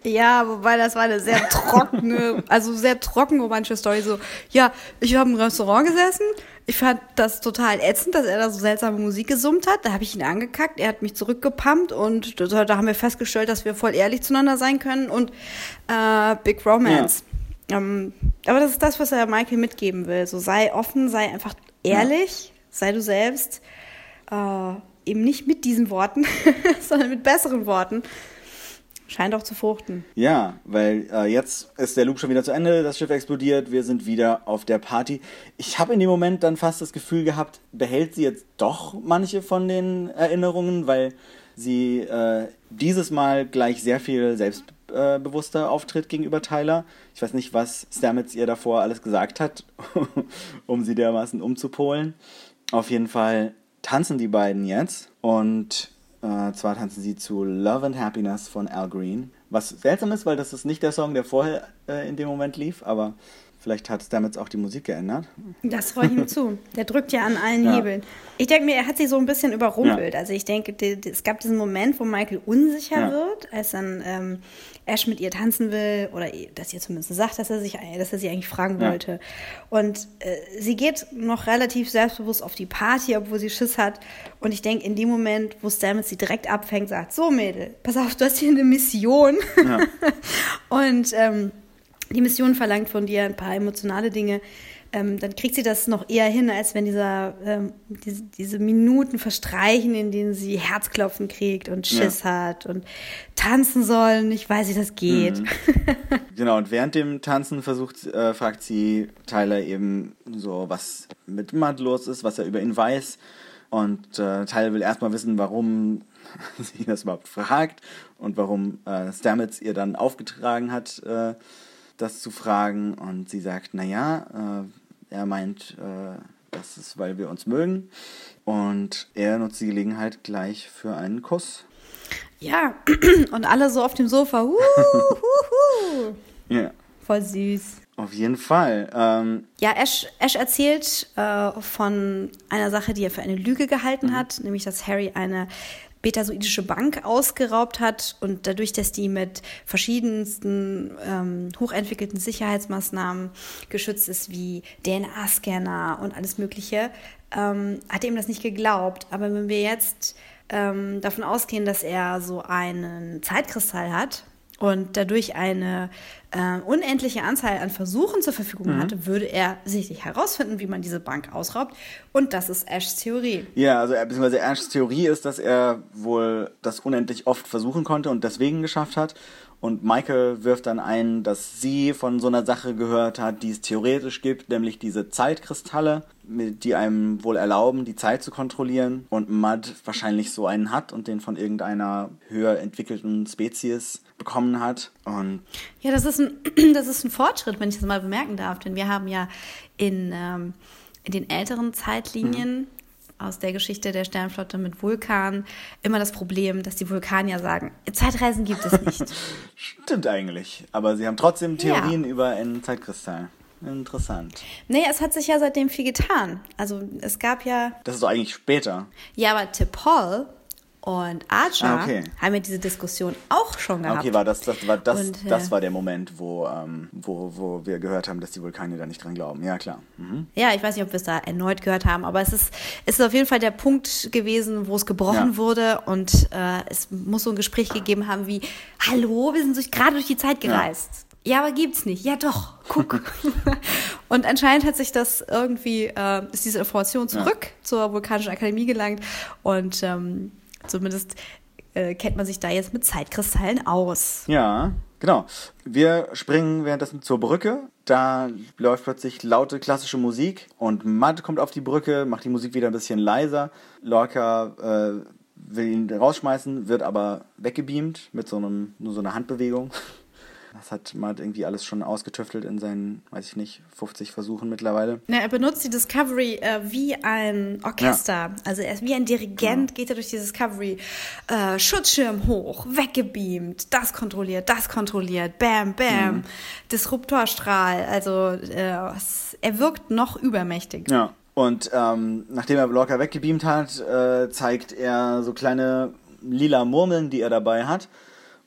Ja, wobei das war eine sehr trockene, [LAUGHS] also sehr trocken romantische Story. So, ja, ich habe im Restaurant gesessen. Ich fand das total ätzend, dass er da so seltsame Musik gesummt hat. Da habe ich ihn angekackt. Er hat mich zurückgepumpt und da, haben wir festgestellt, dass wir voll ehrlich zueinander sein können und äh, Big Romance. Ja. Ähm, aber das ist das, was er Michael mitgeben will. So sei offen, sei einfach ehrlich, ja. sei du selbst. Äh, eben nicht mit diesen Worten, [LAUGHS] sondern mit besseren Worten. Scheint auch zu fruchten. Ja, weil äh, jetzt ist der Loop schon wieder zu Ende, das Schiff explodiert, wir sind wieder auf der Party. Ich habe in dem Moment dann fast das Gefühl gehabt, behält sie jetzt doch manche von den Erinnerungen, weil sie äh, dieses Mal gleich sehr viel selbstbewusster äh, auftritt gegenüber Tyler. Ich weiß nicht, was Stamets ihr davor alles gesagt hat, [LAUGHS] um sie dermaßen umzupolen. Auf jeden Fall tanzen die beiden jetzt und äh, zwar tanzen sie zu Love and Happiness von Al Green. Was seltsam ist, weil das ist nicht der Song, der vorher äh, in dem Moment lief, aber Vielleicht hat Stamets auch die Musik geändert. Das freue ich ihm [LAUGHS] zu. Der drückt ja an allen Ja. Hebeln. Ich denke mir, er hat sie so ein bisschen überrumpelt. Also ich denke, die, die, es gab diesen Moment, wo Michael unsicher Ja. wird, als dann ähm, Ash mit ihr tanzen will oder dass ihr zumindest sagt, dass er sich, dass er sie eigentlich fragen Ja. wollte. Und äh, sie geht noch relativ selbstbewusst auf die Party, obwohl sie Schiss hat. Und ich denke, in dem Moment, wo Stamets sie direkt abfängt, sagt, so Mädel, pass auf, du hast hier eine Mission. [LAUGHS] Und ähm, die Mission verlangt von dir ein paar emotionale Dinge. Ähm, dann kriegt sie das noch eher hin, als wenn dieser, ähm, diese, diese Minuten verstreichen, in denen sie Herzklopfen kriegt und Schiss hat und tanzen soll. Und ich weiß, wie das geht. [LAUGHS] Genau, und während dem Tanzen versucht, äh, fragt sie Tyler eben so, was mit Matt los ist, was er über ihn weiß. Und äh, Tyler will erstmal wissen, warum [LAUGHS] sie das überhaupt fragt und warum äh, Stamets ihr dann aufgetragen hat, äh, das zu fragen. Und sie sagt, naja, äh, er meint, äh, das ist, weil wir uns mögen. Und er nutzt die Gelegenheit gleich für einen Kuss. Ja, [CLEARS THROAT] und alle so auf dem Sofa. Hu, hu, hu. [LAUGHS] Ja, Voll süß. auf jeden Fall. Ähm, Ja, Ash, Ash erzählt äh, von einer Sache, die er für eine Lüge gehalten hat, nämlich dass Harry eine betasoidische Bank ausgeraubt hat und dadurch, dass die mit verschiedensten ähm, hochentwickelten Sicherheitsmaßnahmen geschützt ist, wie DNA-Scanner und alles Mögliche, ähm, hat er ihm das nicht geglaubt. Aber wenn wir jetzt ähm, davon ausgehen, dass er so einen Zeitkristall hat, und dadurch eine äh, unendliche Anzahl an Versuchen zur Verfügung hatte, würde er sicherlich herausfinden, wie man diese Bank ausraubt. Und das ist Ashs Theorie. Ja, also er, beziehungsweise Ashs Theorie ist, dass er wohl das unendlich oft versuchen konnte und deswegen geschafft hat. Und Michael wirft dann ein, dass sie von so einer Sache gehört hat, die es theoretisch gibt, nämlich diese Zeitkristalle, die einem wohl erlauben, die Zeit zu kontrollieren. Und Mud wahrscheinlich so einen hat und den von irgendeiner höher entwickelten Spezies bekommen hat. Und Ja, das ist ein, [CLEARS THROAT] das ist ein Fortschritt, wenn ich das mal bemerken darf. Denn wir haben ja in, ähm, in den älteren Zeitlinien aus der Geschichte der Sternflotte mit Vulkan immer das Problem, dass die Vulkanier sagen, Zeitreisen gibt es nicht. [LAUGHS] stimmt eigentlich. Aber sie haben trotzdem Theorien über einen Zeitkristall. Interessant. nee, es hat sich ja seitdem viel getan. Also es gab ja Das ist doch eigentlich später. Ja, aber T'Pol und Archer Ah, okay. haben ja diese Diskussion auch schon gehabt. Okay, war das, das war das, Und, äh, das war der Moment, wo, ähm, wo, wo wir gehört haben, dass die Vulkanier da nicht dran glauben. Ja, klar. Mhm. Ja, ich weiß nicht, ob wir es da erneut gehört haben, aber es ist, es ist auf jeden Fall der Punkt gewesen, wo es gebrochen Ja. wurde und äh, es muss so ein Gespräch gegeben haben wie, hallo, wir sind durch, gerade durch die Zeit gereist. Ja. aber gibt's nicht. Ja, doch, guck. [LAUGHS] und anscheinend hat sich das irgendwie, äh, ist diese Information zurück zur Vulkanischen Akademie gelangt und ähm, zumindest äh, kennt man sich da jetzt mit Zeitkristallen aus. Ja, genau. Wir springen währenddessen zur Brücke. Da läuft plötzlich laute klassische Musik und Matt kommt auf die Brücke, macht die Musik wieder ein bisschen leiser. Lorca äh, will ihn rausschmeißen, wird aber weggebeamt mit so einem, nur so einer Handbewegung. Das hat Matt irgendwie alles schon ausgetüftelt in seinen, weiß ich nicht, 50 Versuchen mittlerweile. Ja, er benutzt die Discovery äh, wie ein Orchester. Also er ist wie ein Dirigent, geht er durch die Discovery. Äh, Schutzschirm hoch, weggebeamt, das kontrolliert, das kontrolliert, bam, bam, Disruptorstrahl. Also äh, er wirkt noch übermächtig. Ja. Und ähm, nachdem er Lorca weggebeamt hat, äh, zeigt er so kleine lila Murmeln, die er dabei hat.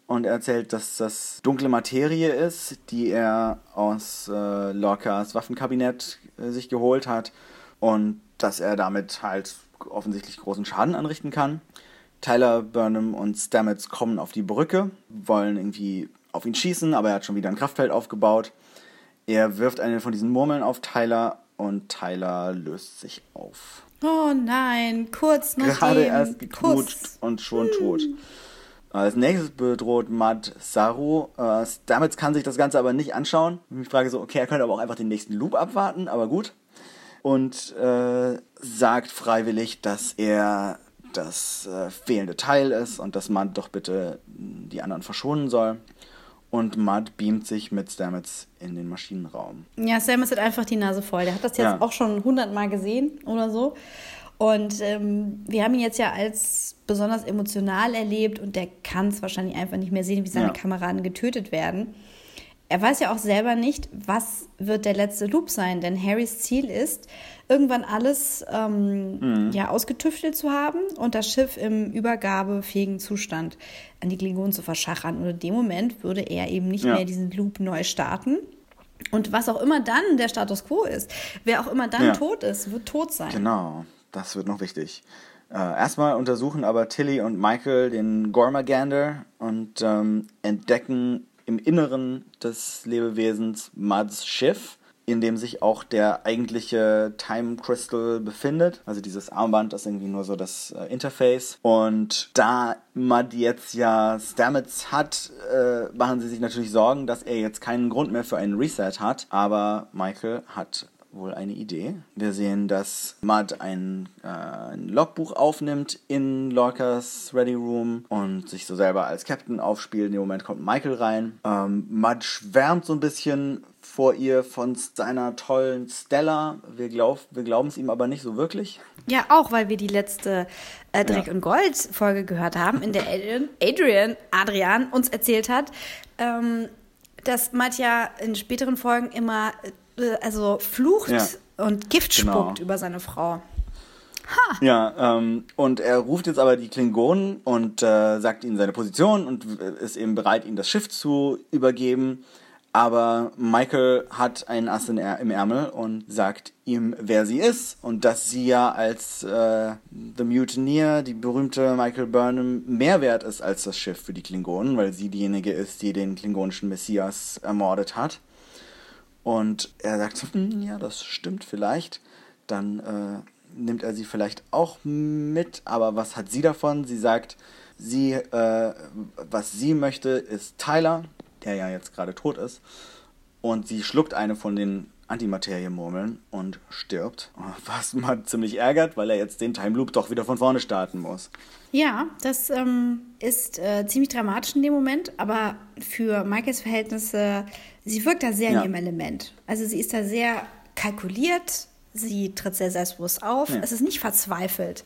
Und er erzählt, dass das dunkle Materie ist, die er aus äh, Lorcas Waffenkabinett äh, sich geholt hat. Und dass er damit halt offensichtlich großen Schaden anrichten kann. Tyler, Burnham und Stamets kommen auf die Brücke, wollen irgendwie auf ihn schießen, aber er hat schon wieder ein Kraftfeld aufgebaut. Er wirft eine von diesen Murmeln auf Tyler und Tyler löst sich auf. Oh nein, kurz noch Gerade erst geknutscht und schon tot. Als nächstes bedroht Mad Saru. Äh, Stamets kann sich das Ganze aber nicht anschauen. Ich frage so, okay, er könnte aber auch einfach den nächsten Loop abwarten, aber gut. Und äh, sagt freiwillig, dass er das äh, fehlende Teil ist und dass Mad doch bitte die anderen verschonen soll. Und Mad beamt sich mit Stamets in den Maschinenraum. Ja, Sam hat einfach die Nase voll. Der hat das jetzt Ja. auch schon hundertmal gesehen oder so. Und ähm, wir haben ihn jetzt ja als besonders emotional erlebt und der kann es wahrscheinlich einfach nicht mehr sehen, wie seine Ja. Kameraden getötet werden. er weiß ja auch selber nicht, was wird der letzte Loop sein, denn Harrys Ziel ist, irgendwann alles ähm, mhm. ja, ausgetüftelt zu haben und das Schiff im übergabefähigen Zustand an die Klingonen zu verschachern. Und in dem Moment würde er eben nicht ja. mehr diesen Loop neu starten. Und was auch immer dann der Status quo ist, wer auch immer dann ja. tot ist, wird tot sein. Genau, das wird noch wichtig. Äh, erstmal untersuchen aber Tilly und Michael den Gormagander und ähm, entdecken im Inneren des Lebewesens Muds Schiff, in dem sich auch der eigentliche Time Crystal befindet. Also dieses Armband ist irgendwie nur so das äh, Interface. Und da Mud jetzt ja Stamets hat, äh, machen sie sich natürlich Sorgen, dass er jetzt keinen Grund mehr für einen Reset hat. Aber Michael hat wohl eine Idee. Wir sehen, dass Mud ein, äh, ein Logbuch aufnimmt in Lorcas Ready Room und sich so selber als Captain aufspielt. In dem Moment kommt Michael rein. Ähm, Mud schwärmt so ein bisschen vor ihr von seiner tollen Stella. Wir, glaub, wir glauben es ihm aber nicht so wirklich. Ja, auch weil wir die letzte äh, Dreck ja. und Gold Folge gehört haben, in der Adrian, Adrian, Adrian uns erzählt hat, ähm, dass Matja in späteren Folgen immer also flucht ja. und Gift genau. spuckt über seine Frau. Ha. Ja, ähm, und er ruft jetzt aber die Klingonen und äh, sagt ihnen seine Position und ist eben bereit, ihnen das Schiff zu übergeben. Aber Michael hat einen Ass im Ärmel und sagt ihm, wer sie ist und dass sie ja als äh, The Mutineer, die berühmte Michael Burnham, mehr wert ist als das Schiff für die Klingonen, weil sie diejenige ist, die den klingonischen Messias ermordet hat. Und er sagt so, hm, ja, das stimmt vielleicht. Dann äh, nimmt er sie vielleicht auch mit, aber was hat sie davon? Sie sagt, sie, äh, was sie möchte, ist Tyler, der ja jetzt gerade tot ist. Und sie schluckt eine von den Antimaterie-Murmeln und stirbt. [LAUGHS] Was man ziemlich ärgert, weil er jetzt den Time Loop doch wieder von vorne starten muss. Ja, das ähm, ist äh, ziemlich dramatisch in dem Moment, aber für Michaels Verhältnisse, sie wirkt da sehr ja. in ihrem Element. Also sie ist da sehr kalkuliert, sie tritt sehr selbstbewusst auf, ja. es ist nicht verzweifelt.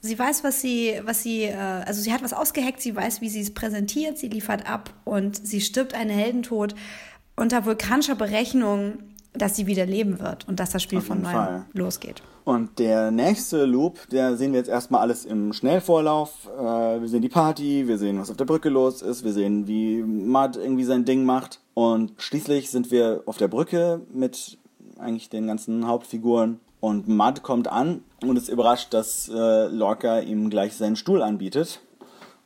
Sie weiß, was sie, was sie, äh, also sie hat was ausgeheckt, sie weiß, wie sie es präsentiert, sie liefert ab und sie stirbt einen Heldentod unter vulkanischer Berechnung dass sie wieder leben wird und dass das Spiel von neuem losgeht. Und der nächste Loop, der sehen wir jetzt erstmal alles im Schnellvorlauf. Äh, wir sehen die Party, wir sehen, was auf der Brücke los ist, wir sehen, wie Mud irgendwie sein Ding macht. Und schließlich sind wir auf der Brücke mit eigentlich den ganzen Hauptfiguren. Und Mud kommt an und ist überrascht, dass äh, Lorca ihm gleich seinen Stuhl anbietet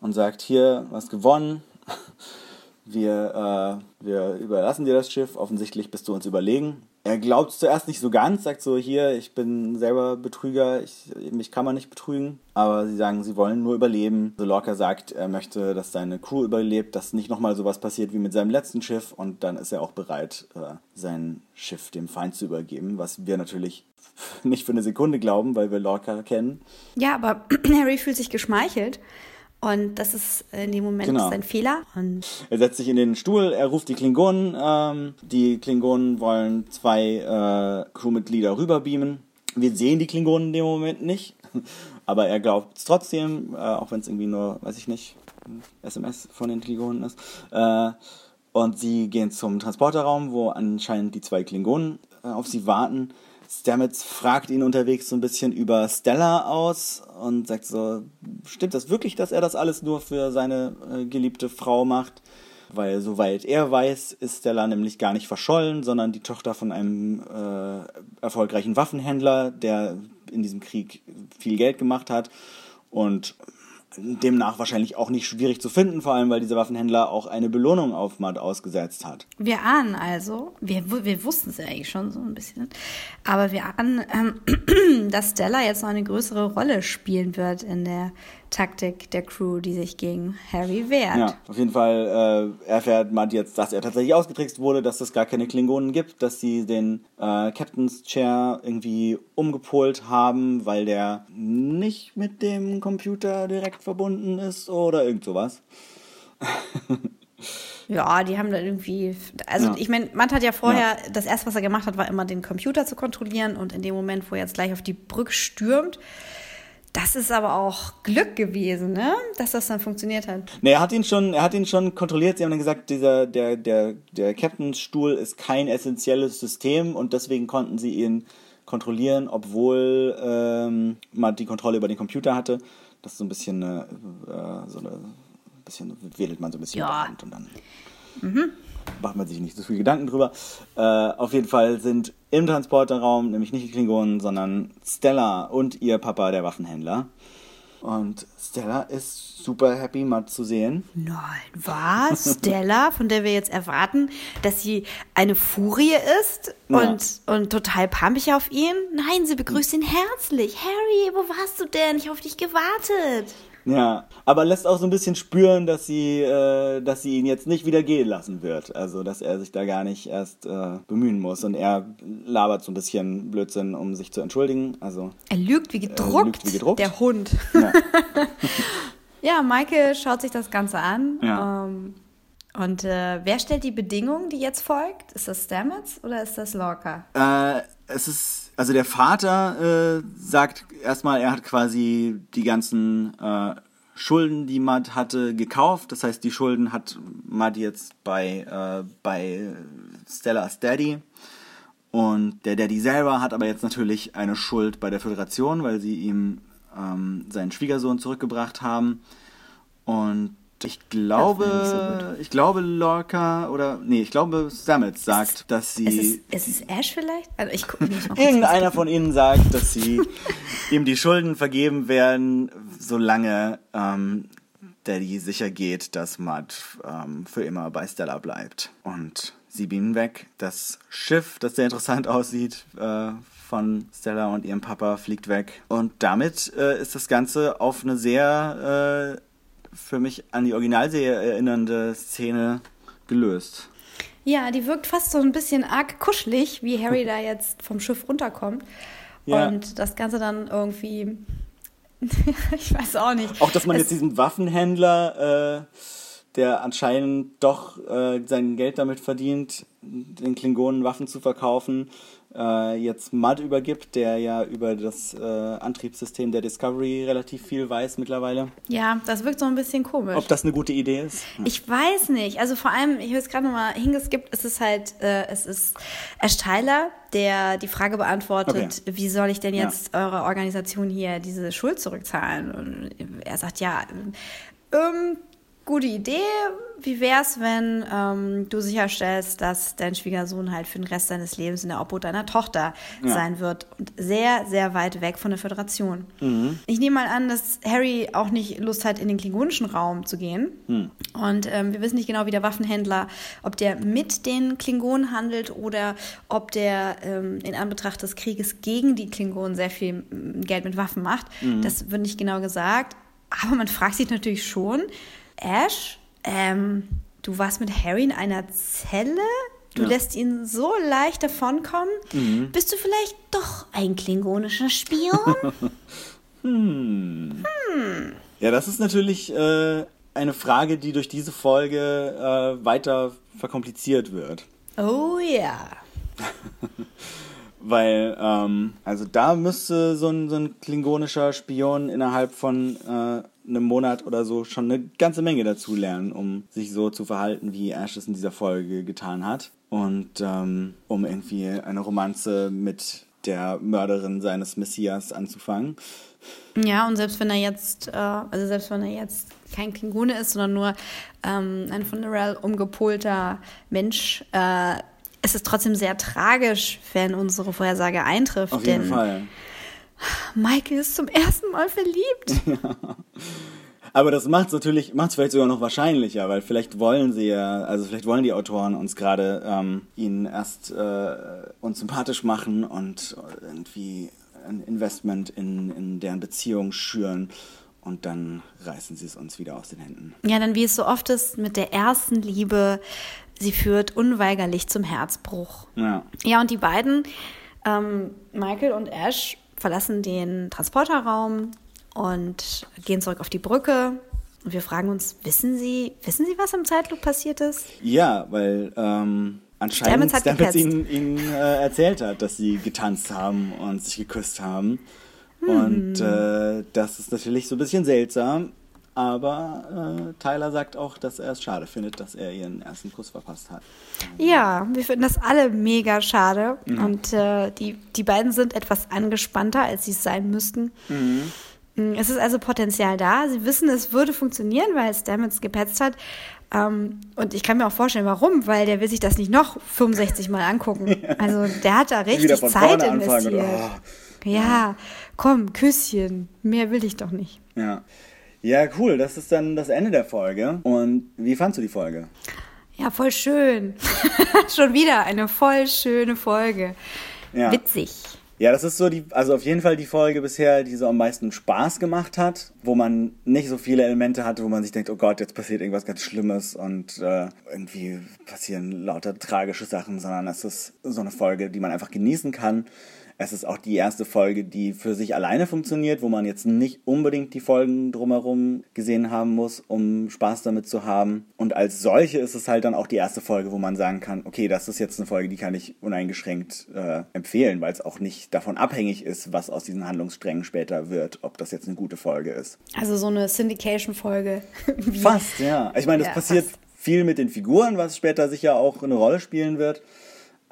und sagt, hier, was gewonnen. [LAUGHS] Wir, äh, wir überlassen dir das Schiff, offensichtlich bist du uns überlegen. Er glaubt zuerst nicht so ganz, sagt so, hier, ich bin selber Betrüger, ich, mich kann man nicht betrügen. Aber sie sagen, sie wollen nur überleben. So Lorca sagt, er möchte, dass seine Crew überlebt, dass nicht nochmal sowas passiert wie mit seinem letzten Schiff. Und dann ist er auch bereit, äh, sein Schiff dem Feind zu übergeben, was wir natürlich [LAUGHS] nicht für eine Sekunde glauben, weil wir Lorca kennen. Ja, aber [CLEARS THROAT] Harry fühlt sich geschmeichelt. Und das ist in dem Moment genau. sein Fehler. Und er setzt sich in den Stuhl, er ruft die Klingonen. Ähm, die Klingonen wollen zwei äh, Crewmitglieder rüberbeamen. Wir sehen die Klingonen in dem Moment nicht, [LAUGHS] aber er glaubt es trotzdem, äh, auch wenn es irgendwie nur, weiß ich nicht, SMS von den Klingonen ist. Äh, und sie gehen zum Transporterraum, wo anscheinend die zwei Klingonen äh, auf sie warten. Stamets fragt ihn unterwegs so ein bisschen über Stella aus und sagt so, stimmt das wirklich, dass er das alles nur für seine äh, geliebte Frau macht? Weil soweit er weiß, ist Stella nämlich gar nicht verschollen, sondern die Tochter von einem äh, erfolgreichen Waffenhändler, der in diesem Krieg viel Geld gemacht hat. Und demnach wahrscheinlich auch nicht schwierig zu finden, vor allem weil dieser Waffenhändler auch eine Belohnung auf Matt ausgesetzt hat. Wir ahnen also, wir, wir wussten es ja eigentlich schon so ein bisschen, aber wir ahnen, ähm, [CLEARS THROAT] dass Stella jetzt noch eine größere Rolle spielen wird in der Taktik der Crew, die sich gegen Harry wehrt. Ja, auf jeden Fall äh, erfährt man jetzt, dass er tatsächlich ausgetrickst wurde, dass es gar keine Klingonen gibt, dass sie den äh, Captain's Chair irgendwie umgepolt haben, weil der nicht mit dem Computer direkt verbunden ist oder irgend sowas. [LAUGHS] Ja, die haben da irgendwie, also ja. ich meine, Matt hat ja vorher, ja. das erste, was er gemacht hat, war immer den Computer zu kontrollieren und in dem Moment, wo er jetzt gleich auf die Brücke stürmt, Das ist aber auch Glück gewesen, ne? Dass das dann funktioniert hat. Ne, er hat ihn schon, er hat ihn schon kontrolliert. Sie haben dann gesagt, dieser, der, der, der Captainstuhl ist kein essentielles System und deswegen konnten sie ihn kontrollieren, obwohl ähm, man die Kontrolle über den Computer hatte. Das ist so ein bisschen, äh, so eine, bisschen wedelt man so ein bisschen Ja. und dann macht man sich nicht so viel Gedanken drüber. Äh, auf jeden Fall sind im Transporterraum nämlich nicht die Klingonen, sondern Stella und ihr Papa, der Waffenhändler. Und Stella ist super happy, Matt zu sehen. Nein, was? [LAUGHS] Stella, von der wir jetzt erwarten, dass sie eine Furie ist Ja. und, und total pumpig auf ihn? Nein, sie begrüßt ihn herzlich. Harry, wo warst du denn? Ich habe auf dich gewartet. Ja, aber lässt auch so ein bisschen spüren, dass sie, äh, dass sie ihn jetzt nicht wieder gehen lassen wird. Also, dass er sich da gar nicht erst äh, bemühen muss. Und er labert so ein bisschen Blödsinn, um sich zu entschuldigen. Also, Er lügt wie gedruckt, lügt wie gedruckt. der Hund. ja. [LAUGHS] Ja, Michael schaut sich das Ganze an. Ja. Ähm, und äh, wer stellt die Bedingung, die jetzt folgt? Ist das Stamets oder ist das Lorca? Äh, es ist, also der Vater äh, sagt erstmal, er hat quasi die ganzen äh, Schulden, die Matt hatte, gekauft. Das heißt, die Schulden hat Matt jetzt bei, äh, bei Stellas Daddy. Und der Daddy selber hat aber jetzt natürlich eine Schuld bei der Föderation, weil sie ihm ähm, seinen Schwiegersohn zurückgebracht haben. Und ich glaube, so ich glaube Lorca oder nee, ich glaube Stamets sagt, dass sie Ist es, ist es Ash vielleicht? Also ich gucke nicht. Irgendeiner von ihnen sagt, dass sie [LAUGHS] ihm die Schulden vergeben werden, solange ähm, Daddy sicher geht, dass Matt ähm, für immer bei Stella bleibt. Und sie beamen weg. Das Schiff, das sehr interessant aussieht, äh, von Stella und ihrem Papa fliegt weg. Und damit äh, ist das Ganze auf eine sehr äh, für mich an die Originalserie erinnernde Szene gelöst. Ja, die wirkt fast so ein bisschen arg kuschelig, wie Harry [LAUGHS] da jetzt vom Schiff runterkommt. Ja. Und das Ganze dann irgendwie. [LAUGHS] ich weiß auch nicht. Auch, dass man Es- jetzt diesen Waffenhändler, äh, der anscheinend doch äh, sein Geld damit verdient, den Klingonen Waffen zu verkaufen, äh, jetzt Mud übergibt, der ja über das äh, Antriebssystem der Discovery relativ viel weiß mittlerweile. Ja, das wirkt so ein bisschen komisch. Ob das eine gute Idee ist? Ich weiß nicht. Also vor allem, ich habe jetzt gerade nochmal hingeskippt, es ist halt, äh, es ist Ash Tyler, der die Frage beantwortet, wie soll ich denn Ja. jetzt eure Organisation hier diese Schuld zurückzahlen? Und er sagt, ja, ähm, gute Idee. Wie wär's, wenn ähm, du sicherstellst, dass dein Schwiegersohn halt für den Rest seines Lebens in der Obhut deiner Tochter Ja. sein wird und sehr, sehr weit weg von der Föderation. Mhm. Ich nehme mal an, dass Harry auch nicht Lust hat, in den klingonischen Raum zu gehen. Hm. Und ähm, wir wissen nicht genau, wie der Waffenhändler, ob der mit den Klingonen handelt oder ob der ähm, in Anbetracht des Krieges gegen die Klingonen sehr viel mm, Geld mit Waffen macht. Mhm. Das wird nicht genau gesagt. Aber man fragt sich natürlich schon, Ash, ähm, du warst mit Harry in einer Zelle? Du Ja. lässt ihn so leicht davonkommen? Mhm. Bist du vielleicht doch ein klingonischer Spion? [LAUGHS] Ja, das ist natürlich äh, eine Frage, die durch diese Folge äh, weiter verkompliziert wird. oh ja. [LAUGHS] Weil, ähm, also da müsste so ein, so ein klingonischer Spion innerhalb von äh, einem Monat oder so schon eine ganze Menge dazu lernen, um sich so zu verhalten, wie Ash es in dieser Folge getan hat. Und ähm, um irgendwie eine Romanze mit der Mörderin seines Messias anzufangen. Ja, und selbst wenn er jetzt, äh, also selbst wenn er jetzt kein Klingone ist, sondern nur ähm, ein von Narelle umgepolter Mensch, äh, ist es trotzdem sehr tragisch, wenn unsere Vorhersage eintrifft. Auf jeden denn Fall. Michael ist zum ersten Mal verliebt. [LAUGHS] Aber das macht es natürlich, macht es vielleicht sogar noch wahrscheinlicher, weil vielleicht wollen sie ja, also vielleicht wollen die Autoren uns gerade ähm, ihnen erst äh, uns sympathisch machen und irgendwie ein Investment in, in deren Beziehung schüren und dann reißen sie es uns wieder aus den Händen. ja, dann wie es so oft ist mit der ersten Liebe, sie führt unweigerlich zum Herzbruch. Ja. Ja, und die beiden, ähm, Michael und Ash, verlassen den Transporterraum und gehen zurück auf die Brücke. Und wir fragen uns, wissen Sie, wissen Sie, was im Zeitloop passiert ist? Ja, weil ähm, anscheinend Stamets ihnen, ihnen äh, erzählt hat, dass sie getanzt haben und sich geküsst haben. Und äh, das ist natürlich so ein bisschen seltsam. Aber äh, Tyler sagt auch, dass er es schade findet, dass er ihren ersten Kuss verpasst hat. Ja, wir finden das alle mega schade. Mhm. Und äh, die, die beiden sind etwas angespannter, als sie es sein müssten. Mhm. Es ist also Potenzial da. Sie wissen, es würde funktionieren, weil Stamets gepetzt hat. Ähm, und ich kann mir auch vorstellen, warum, weil der will sich das nicht noch 65 Mal angucken. [LAUGHS] Ja. Also der hat da richtig Zeit investiert. Oh. Ja, komm, Küsschen. Mehr will ich doch nicht. Ja. Ja, cool. Das ist dann das Ende der Folge. Und wie fandst du die Folge? Ja, voll schön. [LAUGHS] Schon wieder eine voll schöne Folge. Ja. Witzig. Ja, das ist so die, also auf jeden Fall die Folge bisher, die so am meisten Spaß gemacht hat, wo man nicht so viele Elemente hatte, wo man sich denkt, oh Gott, jetzt passiert irgendwas ganz Schlimmes und äh, irgendwie passieren lauter tragische Sachen, sondern es ist so eine Folge, die man einfach genießen kann es ist auch die erste Folge, die für sich alleine funktioniert, wo man jetzt nicht unbedingt die Folgen drumherum gesehen haben muss, um Spaß damit zu haben. Und als solche ist es halt dann auch die erste Folge, wo man sagen kann, okay, das ist jetzt eine Folge, die kann ich uneingeschränkt äh, empfehlen, weil es auch nicht davon abhängig ist, was aus diesen Handlungssträngen später wird, ob das jetzt eine gute Folge ist. Also so eine Syndication-Folge. [LAUGHS] fast, ja. Ich meine, das ja, passiert fast. viel mit den Figuren, was später sicher auch eine Rolle spielen wird.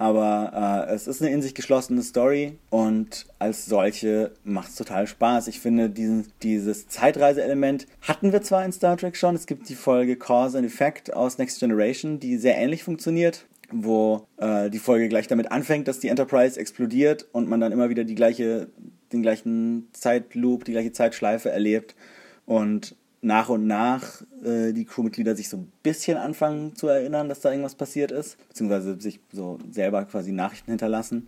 Aber äh, es ist eine in sich geschlossene Story und als solche macht es total Spaß. Ich finde, diesen, dieses Zeitreise-Element hatten wir zwar in Star Trek schon. Es gibt die Folge Cause and Effect aus Next Generation, die sehr ähnlich funktioniert wo äh, die Folge gleich damit anfängt, dass die Enterprise explodiert und man dann immer wieder die gleiche, den gleichen Zeitloop, die gleiche Zeitschleife erlebt. Und nach und nach äh, die Crewmitglieder sich so ein bisschen anfangen zu erinnern, dass da irgendwas passiert ist, beziehungsweise sich so selber quasi Nachrichten hinterlassen.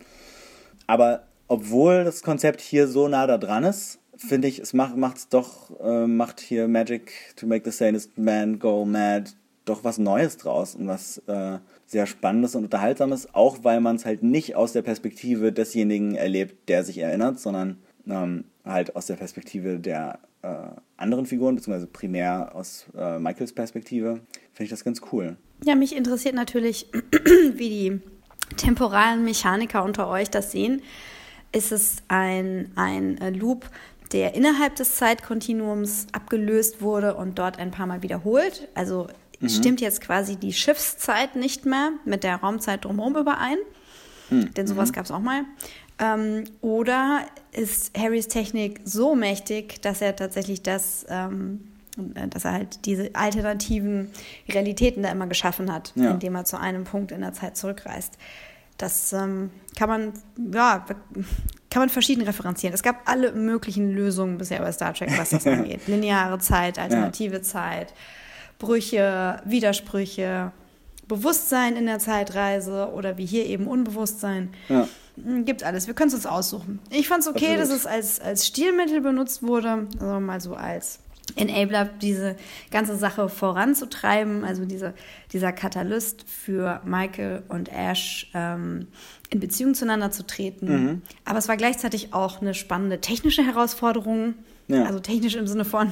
Aber obwohl das Konzept hier so nah da dran ist, finde ich, es macht macht's doch äh, macht hier Magic to make the sanest man go mad doch was Neues draus und was äh, sehr Spannendes und Unterhaltsames, auch weil man es halt nicht aus der Perspektive desjenigen erlebt, der sich erinnert, sondern ähm, halt aus der Perspektive der äh, anderen Figuren, beziehungsweise primär aus äh, Michaels Perspektive, finde ich das ganz cool. Ja, mich interessiert natürlich, [CLEARS THROAT] wie die temporalen Mechaniker unter euch das sehen. Ist es ein, ein äh, Loop, der innerhalb des Zeitkontinuums abgelöst wurde und dort ein paar Mal wiederholt? Also mhm. stimmt jetzt quasi die Schiffszeit nicht mehr mit der Raumzeit drumherum überein? Mhm. Denn sowas mhm. gab es auch mal. Ähm, oder ist Harrys Technik so mächtig, dass er tatsächlich das, ähm, dass er halt diese alternativen Realitäten da immer geschaffen hat, ja. indem er zu einem Punkt in der Zeit zurückreist. Das ähm, kann man, ja, kann man verschieden referenzieren. Es gab alle möglichen Lösungen bisher bei Star Trek, was das [LAUGHS] angeht. Lineare Zeit, alternative ja. Zeit, Brüche, Widersprüche, Bewusstsein in der Zeitreise oder wie hier eben Unbewusstsein. Ja. Hm, gibt alles. Wir können es uns aussuchen. Ich fand es okay, Absolut. dass es als, als Stilmittel benutzt wurde, also mal so als Enabler, diese ganze Sache voranzutreiben, also diese, dieser Katalyst für Michael und Ash ähm, in Beziehung zueinander zu treten. Mhm. Aber es war gleichzeitig auch eine spannende technische Herausforderung, ja. Also technisch im Sinne von,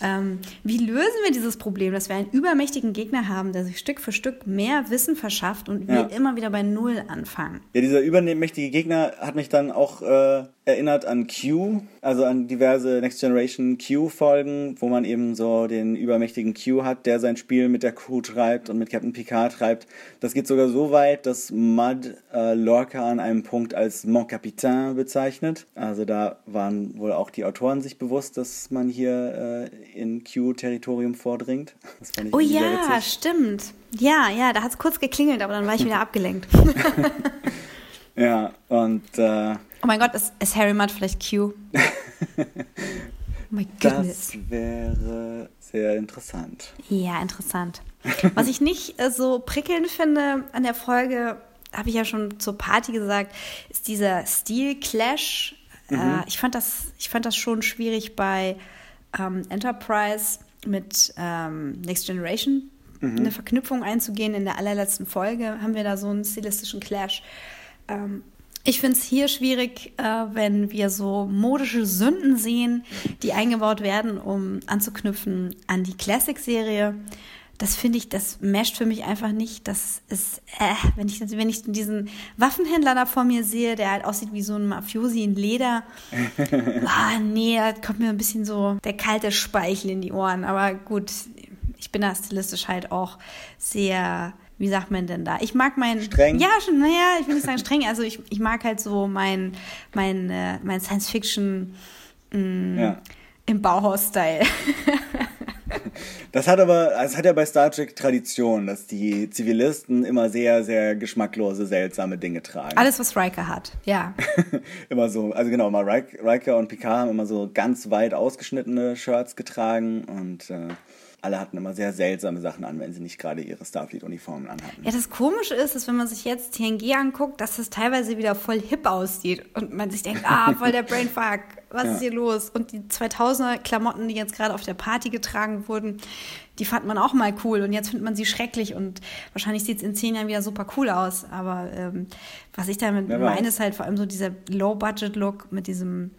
ähm, wie lösen wir dieses Problem, dass wir einen übermächtigen Gegner haben, der sich Stück für Stück mehr Wissen verschafft und ja. wir immer wieder bei Null anfangen. Ja, dieser übermächtige Gegner hat mich dann auch äh, erinnert an Q, also an diverse Next Generation Q-Folgen, wo man eben so den übermächtigen Q hat, der sein Spiel mit der Crew treibt und mit Captain Picard treibt. Das geht sogar so weit, dass Mud äh, Lorca an einem Punkt als Mon Capitaine bezeichnet. Also da waren wohl auch die Autoren sich bewusst, dass man hier äh, in Q-Territorium vordringt. oh ja, stimmt. Ja, ja, da hat es kurz geklingelt, aber dann war ich wieder [LAUGHS] abgelenkt. ja, und äh, Oh mein Gott, ist, ist Harry Mudd vielleicht Q? oh my goodness. Das wäre sehr interessant. Ja, interessant. Was ich nicht äh, so prickelnd finde an der Folge, habe ich ja schon zur Party gesagt, ist dieser Stil-Clash. Äh, mhm. Äh, ich, fand das, ich fand das schon schwierig bei ähm, Enterprise mit ähm, Next Generation mhm. eine Verknüpfung einzugehen. In der allerletzten Folge haben wir da so einen stilistischen Clash. Ähm, ich finde es hier schwierig, äh, wenn wir so modische Sünden sehen, die eingebaut werden, um anzuknüpfen an die Classic-Serie. das finde ich, das mescht für mich einfach nicht. Das ist, äh, wenn ich, wenn ich diesen Waffenhändler da vor mir sehe, der halt aussieht wie so ein Mafiosi in Leder. [LAUGHS] ah, nee, da kommt mir ein bisschen so der kalte Speichel in die Ohren. Aber gut, ich bin da stilistisch halt auch sehr, wie sagt man denn da? Ich mag mein. Streng? Ja, schon, naja, ich will nicht sagen streng. Also ich, ich mag halt so mein, mein, äh, mein Science-Fiction mm, Ja. im Bauhaus-Style. [LAUGHS] Das hat aber, es hat ja bei Star Trek Tradition, dass die Zivilisten immer sehr, sehr geschmacklose, seltsame Dinge tragen. Alles, was Riker hat, ja. [LAUGHS] immer so, also genau, mal Rik- Riker und Picard haben immer so ganz weit ausgeschnittene Shirts getragen und äh, alle hatten immer sehr seltsame Sachen an, wenn sie nicht gerade ihre Starfleet-Uniformen anhatten. Ja, das Komische ist, dass wenn man sich jetzt TNG anguckt, dass das teilweise wieder voll hip aussieht und man sich denkt, ah, voll der [LAUGHS] Brainfuck, was Ja. ist hier los? Und die 2000er Klamotten, die jetzt gerade auf der Party getragen wurden, die fand man auch mal cool und jetzt findet man sie schrecklich und wahrscheinlich sieht es in zehn Jahren wieder super cool aus. Aber ähm, was ich damit weiß. meine, ist halt vor allem so dieser Low-Budget-Look mit diesem,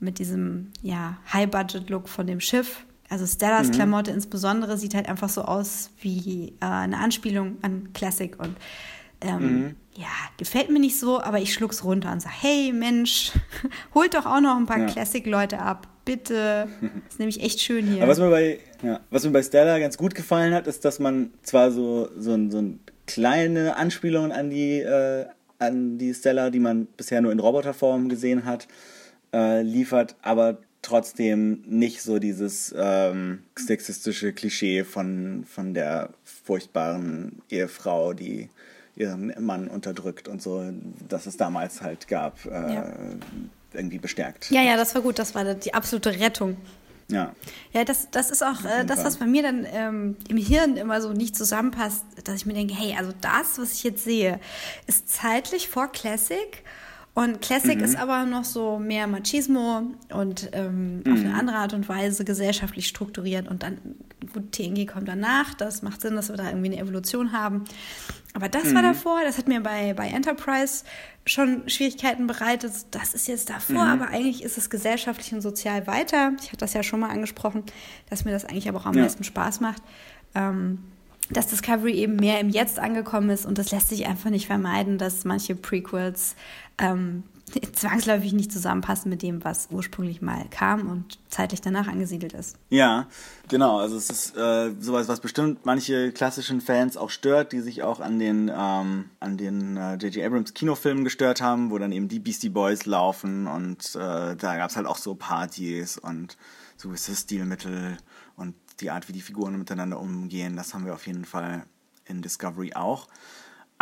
mit diesem ja, High-Budget-Look von dem Schiff. Also Stellas Mhm. Klamotte insbesondere sieht halt einfach so aus wie äh, eine Anspielung an Classic und ähm, Mhm. ja, gefällt mir nicht so, aber ich schluck's runter und sag, hey Mensch, [LAUGHS] holt doch auch noch ein paar Ja. Classic-Leute ab, bitte. [LAUGHS] ist nämlich echt schön hier. Aber was mir bei, ja, was mir bei Stella ganz gut gefallen hat, ist, dass man zwar so, so, ein- so ein kleine Anspielungen an die, äh, an die Stella, die man bisher nur in Roboterform gesehen hat, äh, liefert, aber trotzdem nicht so dieses ähm, sexistische Klischee von, von der furchtbaren Ehefrau, die ihren Mann unterdrückt und so, dass es damals halt gab, äh, Ja. irgendwie bestärkt. ja, ja, das war gut, das war die absolute Rettung. ja. Ja, das, das ist auch äh, das, was bei mir dann ähm, im Hirn immer so nicht zusammenpasst, dass ich mir denke, hey, also das, was ich jetzt sehe, ist zeitlich vor Classic. Und Classic Mhm. ist aber noch so mehr Machismo und ähm, auf Mhm. eine andere Art und Weise gesellschaftlich strukturiert. Und dann, gut, TNG kommt danach. Das macht Sinn, dass wir da irgendwie eine Evolution haben. Aber das Mhm. war davor, das hat mir bei, bei Enterprise schon Schwierigkeiten bereitet. Das ist jetzt davor, Mhm. aber eigentlich ist es gesellschaftlich und sozial weiter. Ich hatte das ja schon mal angesprochen, dass mir das eigentlich aber auch am Ja. meisten Spaß macht. Ähm, dass Discovery eben mehr im Jetzt angekommen ist und das lässt sich einfach nicht vermeiden, dass manche Prequels ähm, zwangsläufig nicht zusammenpassen mit dem, was ursprünglich mal kam und zeitlich danach angesiedelt ist. Ja, genau. Also es ist äh, sowas, was bestimmt manche klassischen Fans auch stört, die sich auch an den ähm, an den äh, J.J. Abrams Kinofilmen gestört haben, wo dann eben die Beastie Boys laufen und äh, da gab es halt auch so Partys und so gewisse Stilmittel und die Art, wie die Figuren miteinander umgehen, das haben wir auf jeden Fall in Discovery auch.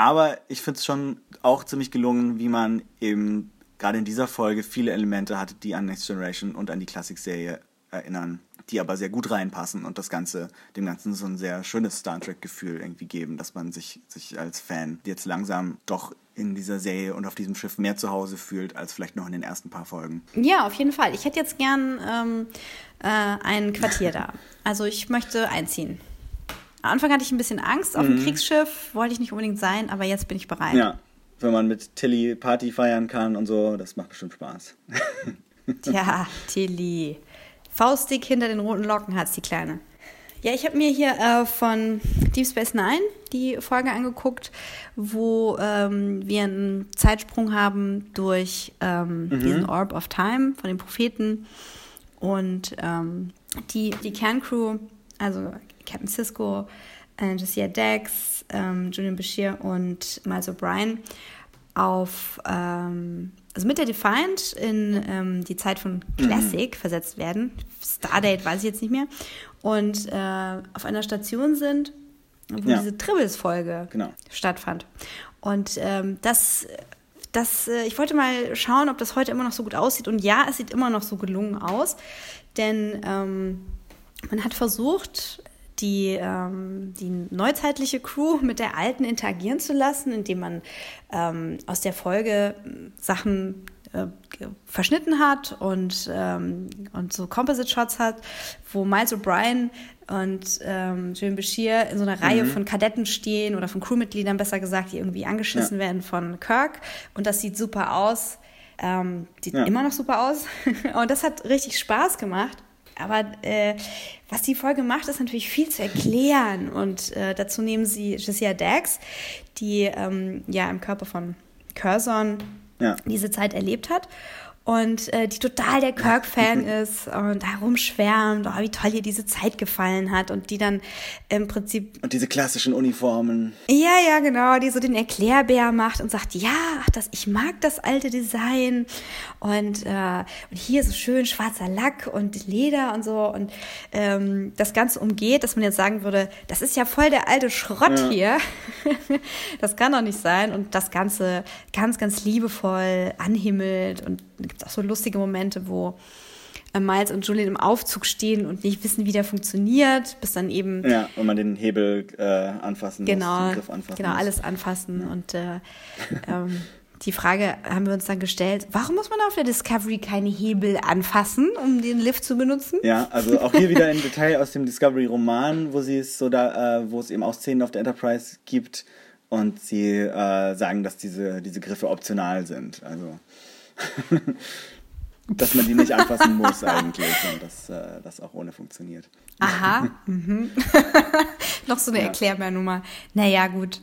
Aber ich finde es schon auch ziemlich gelungen, wie man eben gerade in dieser Folge viele Elemente hatte, die an Next Generation und an die Classic-Serie erinnern, die aber sehr gut reinpassen und das Ganze, dem Ganzen so ein sehr schönes Star Trek-Gefühl irgendwie geben, dass man sich, sich als Fan jetzt langsam doch in dieser Serie und auf diesem Schiff mehr zu Hause fühlt, als vielleicht noch in den ersten paar Folgen. Ja, auf jeden Fall. Ich hätte jetzt gern ähm, äh, ein Quartier da. Also ich möchte einziehen. Am Anfang hatte ich ein bisschen Angst auf dem Kriegssschiff, wollte ich nicht unbedingt sein, aber jetzt bin ich bereit. Ja, wenn man mit Tilly Party feiern kann und so, das macht bestimmt Spaß. [LAUGHS] Tja, Tilly. Faustdick hinter den roten Locken hat's die Kleine. Ja, ich habe mir hier äh, von Deep Space Nine die Folge angeguckt, wo ähm, wir einen Zeitsprung haben durch ähm, diesen Orb of Time von den Propheten und ähm, die, die Kerncrew, also Captain Cisco, äh, Jessica Dex, ähm, Julian Bashir und Miles O'Brien auf, ähm, also mit der Defiant in ähm, die Zeit von Classic versetzt werden. Stardate weiß ich jetzt nicht mehr. Und äh, auf einer Station sind, wo Ja. diese Tribbles-Folge Genau. stattfand. Und ähm, das, das, äh, ich wollte mal schauen, ob das heute immer noch so gut aussieht. Und ja, es sieht immer noch so gelungen aus. Denn ähm, man hat versucht, die, ähm, die neuzeitliche Crew mit der alten interagieren zu lassen, indem man ähm, aus der Folge ähm, Sachen äh, verschnitten hat und, ähm, und so Composite-Shots hat, wo Miles O'Brien und ähm, Julian Bashir in so einer Reihe von Kadetten stehen oder von Crewmitgliedern, besser gesagt, die irgendwie angeschissen Ja. werden von Kirk. Und das sieht super aus. Ähm, sieht Ja. immer noch super aus. [LAUGHS] und das hat richtig Spaß gemacht. Aber äh, was die Folge macht, ist natürlich viel zu erklären. Und äh, dazu nehmen sie Jessia Dax, die ähm, ja im Körper von Curzon Ja. diese Zeit erlebt hat und äh, die total der Kirk-Fan [LAUGHS] ist und herumschwärmt, oh, wie toll ihr diese Zeit gefallen hat und die dann im Prinzip Und diese klassischen Uniformen. ja, ja, genau, die so den Erklärbär macht und sagt, ja, ach, das, ich mag das alte Design und, äh, und hier so schön schwarzer Lack und Leder und so und ähm, das Ganze umgeht, dass man jetzt sagen würde, das ist ja voll der alte Schrott hier. [LAUGHS] das kann doch nicht sein und das Ganze ganz, ganz liebevoll anhimmelt und gibt auch so lustige Momente, wo äh, Miles und Julian im Aufzug stehen und nicht wissen, wie der funktioniert, bis dann eben Ja, und man den Hebel äh, anfassen genau, muss, den Griff anfassen genau muss. alles anfassen. Und äh, [LAUGHS] ähm, die Frage haben wir uns dann gestellt, warum muss man auf der Discovery keine Hebel anfassen, um den Lift zu benutzen? Ja, also auch hier wieder ein Detail aus dem Discovery-Roman, wo sie es so da, äh, wo es eben auch Szenen auf der Enterprise gibt und sie äh, sagen, dass diese, diese Griffe optional sind. Also [LAUGHS] dass man die nicht anfassen muss eigentlich und dass äh, das auch ohne funktioniert. Aha. mhm. [LAUGHS] Noch so eine Erklärbärnummer. Naja, gut.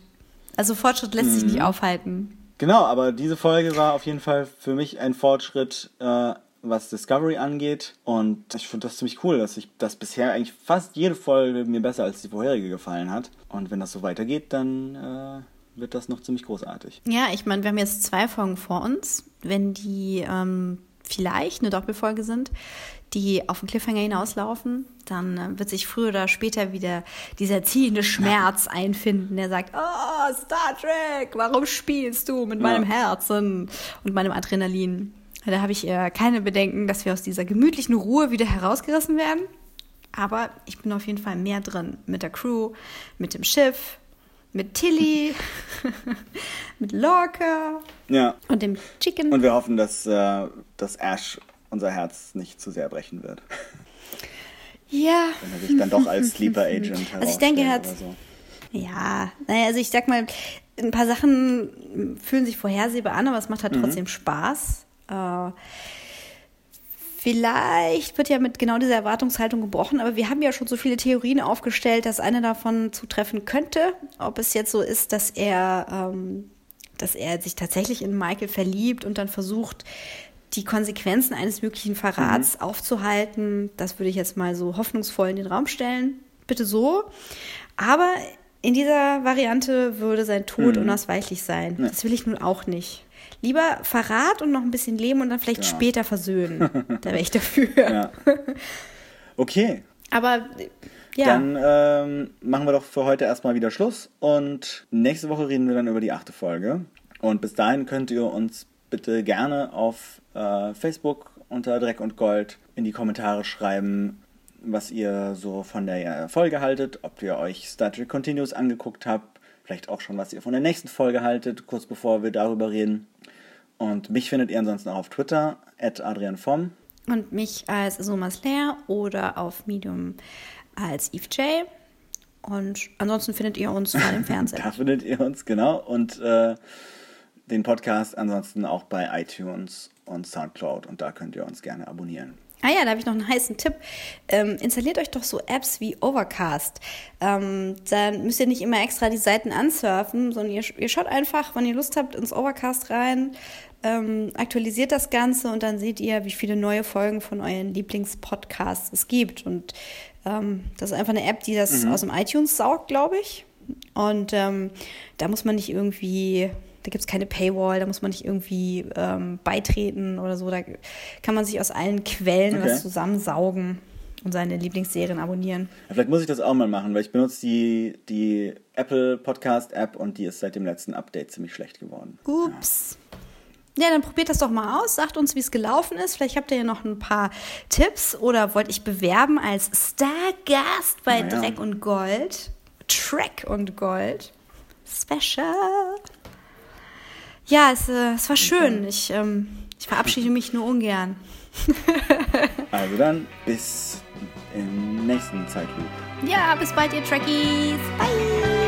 Also Fortschritt lässt sich Mhm. nicht aufhalten. Genau, aber diese Folge war auf jeden Fall für mich ein Fortschritt, äh, was Discovery angeht. Und ich finde das ziemlich cool, dass ich das bisher eigentlich fast jede Folge mir besser als die vorherige gefallen hat. Und wenn das so weitergeht, dann äh, wird das noch ziemlich großartig. Ja, ich meine, wir haben jetzt zwei Folgen vor uns. Wenn die ähm, vielleicht eine Doppelfolge sind, die auf den Cliffhanger hinauslaufen, dann äh, wird sich früher oder später wieder dieser ziehende Schmerz einfinden, der sagt, oh, Star Trek, warum spielst du mit meinem Herzen und meinem Adrenalin? Da habe ich äh, keine Bedenken, dass wir aus dieser gemütlichen Ruhe wieder herausgerissen werden. Aber ich bin auf jeden Fall mehr drin mit der Crew, mit dem Schiff, mit Tilly, [LAUGHS] [LAUGHS] mit Lorca Ja. und dem Chicken. Und wir hoffen, dass, äh, dass Ash unser Herz nicht zu sehr brechen wird. ja, Wenn er sich dann doch als Sleeper [LAUGHS] Agent Also ich denke, er hat- so. ja. Naja, also ich sag mal, ein paar Sachen fühlen sich vorhersehbar an, aber es macht halt trotzdem Spaß. Äh, Vielleicht wird ja mit genau dieser Erwartungshaltung gebrochen, aber wir haben ja schon so viele Theorien aufgestellt, dass eine davon zutreffen könnte. Ob es jetzt so ist, dass er, ähm, dass er sich tatsächlich in Michael verliebt und dann versucht, die Konsequenzen eines möglichen Verrats aufzuhalten, das würde ich jetzt mal so hoffnungsvoll in den Raum stellen. Bitte so. Aber in dieser Variante würde sein Tod unausweichlich sein. Das will ich nun auch nicht. Lieber Verrat und noch ein bisschen Leben und dann vielleicht Ja. später versöhnen. [LAUGHS] Da wäre ich dafür. Ja. Okay, Aber ja, Dann ähm, machen wir doch für heute erstmal wieder Schluss und nächste Woche reden wir dann über die achte Folge. Und bis dahin könnt ihr uns bitte gerne auf äh, Facebook unter Dreck und Gold in die Kommentare schreiben, was ihr so von der Folge haltet, ob ihr euch Star Trek Continuous angeguckt habt, vielleicht auch schon, was ihr von der nächsten Folge haltet, kurz bevor wir darüber reden. Und mich findet ihr ansonsten auch auf Twitter, at Adrian Vom. und mich als Soma Slayer oder auf Medium als Eve J. Und ansonsten findet ihr uns vor dem [LAUGHS] Fernseher. Da findet ihr uns, genau. Und äh, den Podcast ansonsten auch bei iTunes und Soundcloud. Und da könnt ihr uns gerne abonnieren. Ah ja, da habe ich noch einen heißen Tipp. Ähm, installiert euch doch so Apps wie Overcast. Ähm, dann müsst ihr nicht immer extra die Seiten ansurfen, sondern ihr, ihr schaut einfach, wenn ihr Lust habt, ins Overcast rein, ähm, aktualisiert das Ganze und dann seht ihr, wie viele neue Folgen von euren Lieblingspodcasts es gibt. Und ähm, das ist einfach eine App, die das aus dem iTunes saugt, glaube ich. Und ähm, da muss man nicht irgendwie, da gibt es keine Paywall, da muss man nicht irgendwie ähm, beitreten oder so. Da kann man sich aus allen Quellen Okay. was zusammensaugen und seine Lieblingsserien abonnieren. Ja, Vielleicht muss ich das auch mal machen, weil ich benutze die, die Apple Podcast App und die ist seit dem letzten Update ziemlich schlecht geworden. Ups. Ja, dann probiert das doch mal aus. Sagt uns, wie es gelaufen ist. Vielleicht habt ihr ja noch ein paar Tipps oder wollt ich bewerben als Stargast bei ja. Dreck und Gold. Track und Gold. Special. Ja, es, äh, es war schön. Ich, ähm, ich verabschiede mich nur ungern. [LAUGHS] Also dann bis im nächsten Zeitloop. Ja, bis bald, ihr Trekkies. Bye.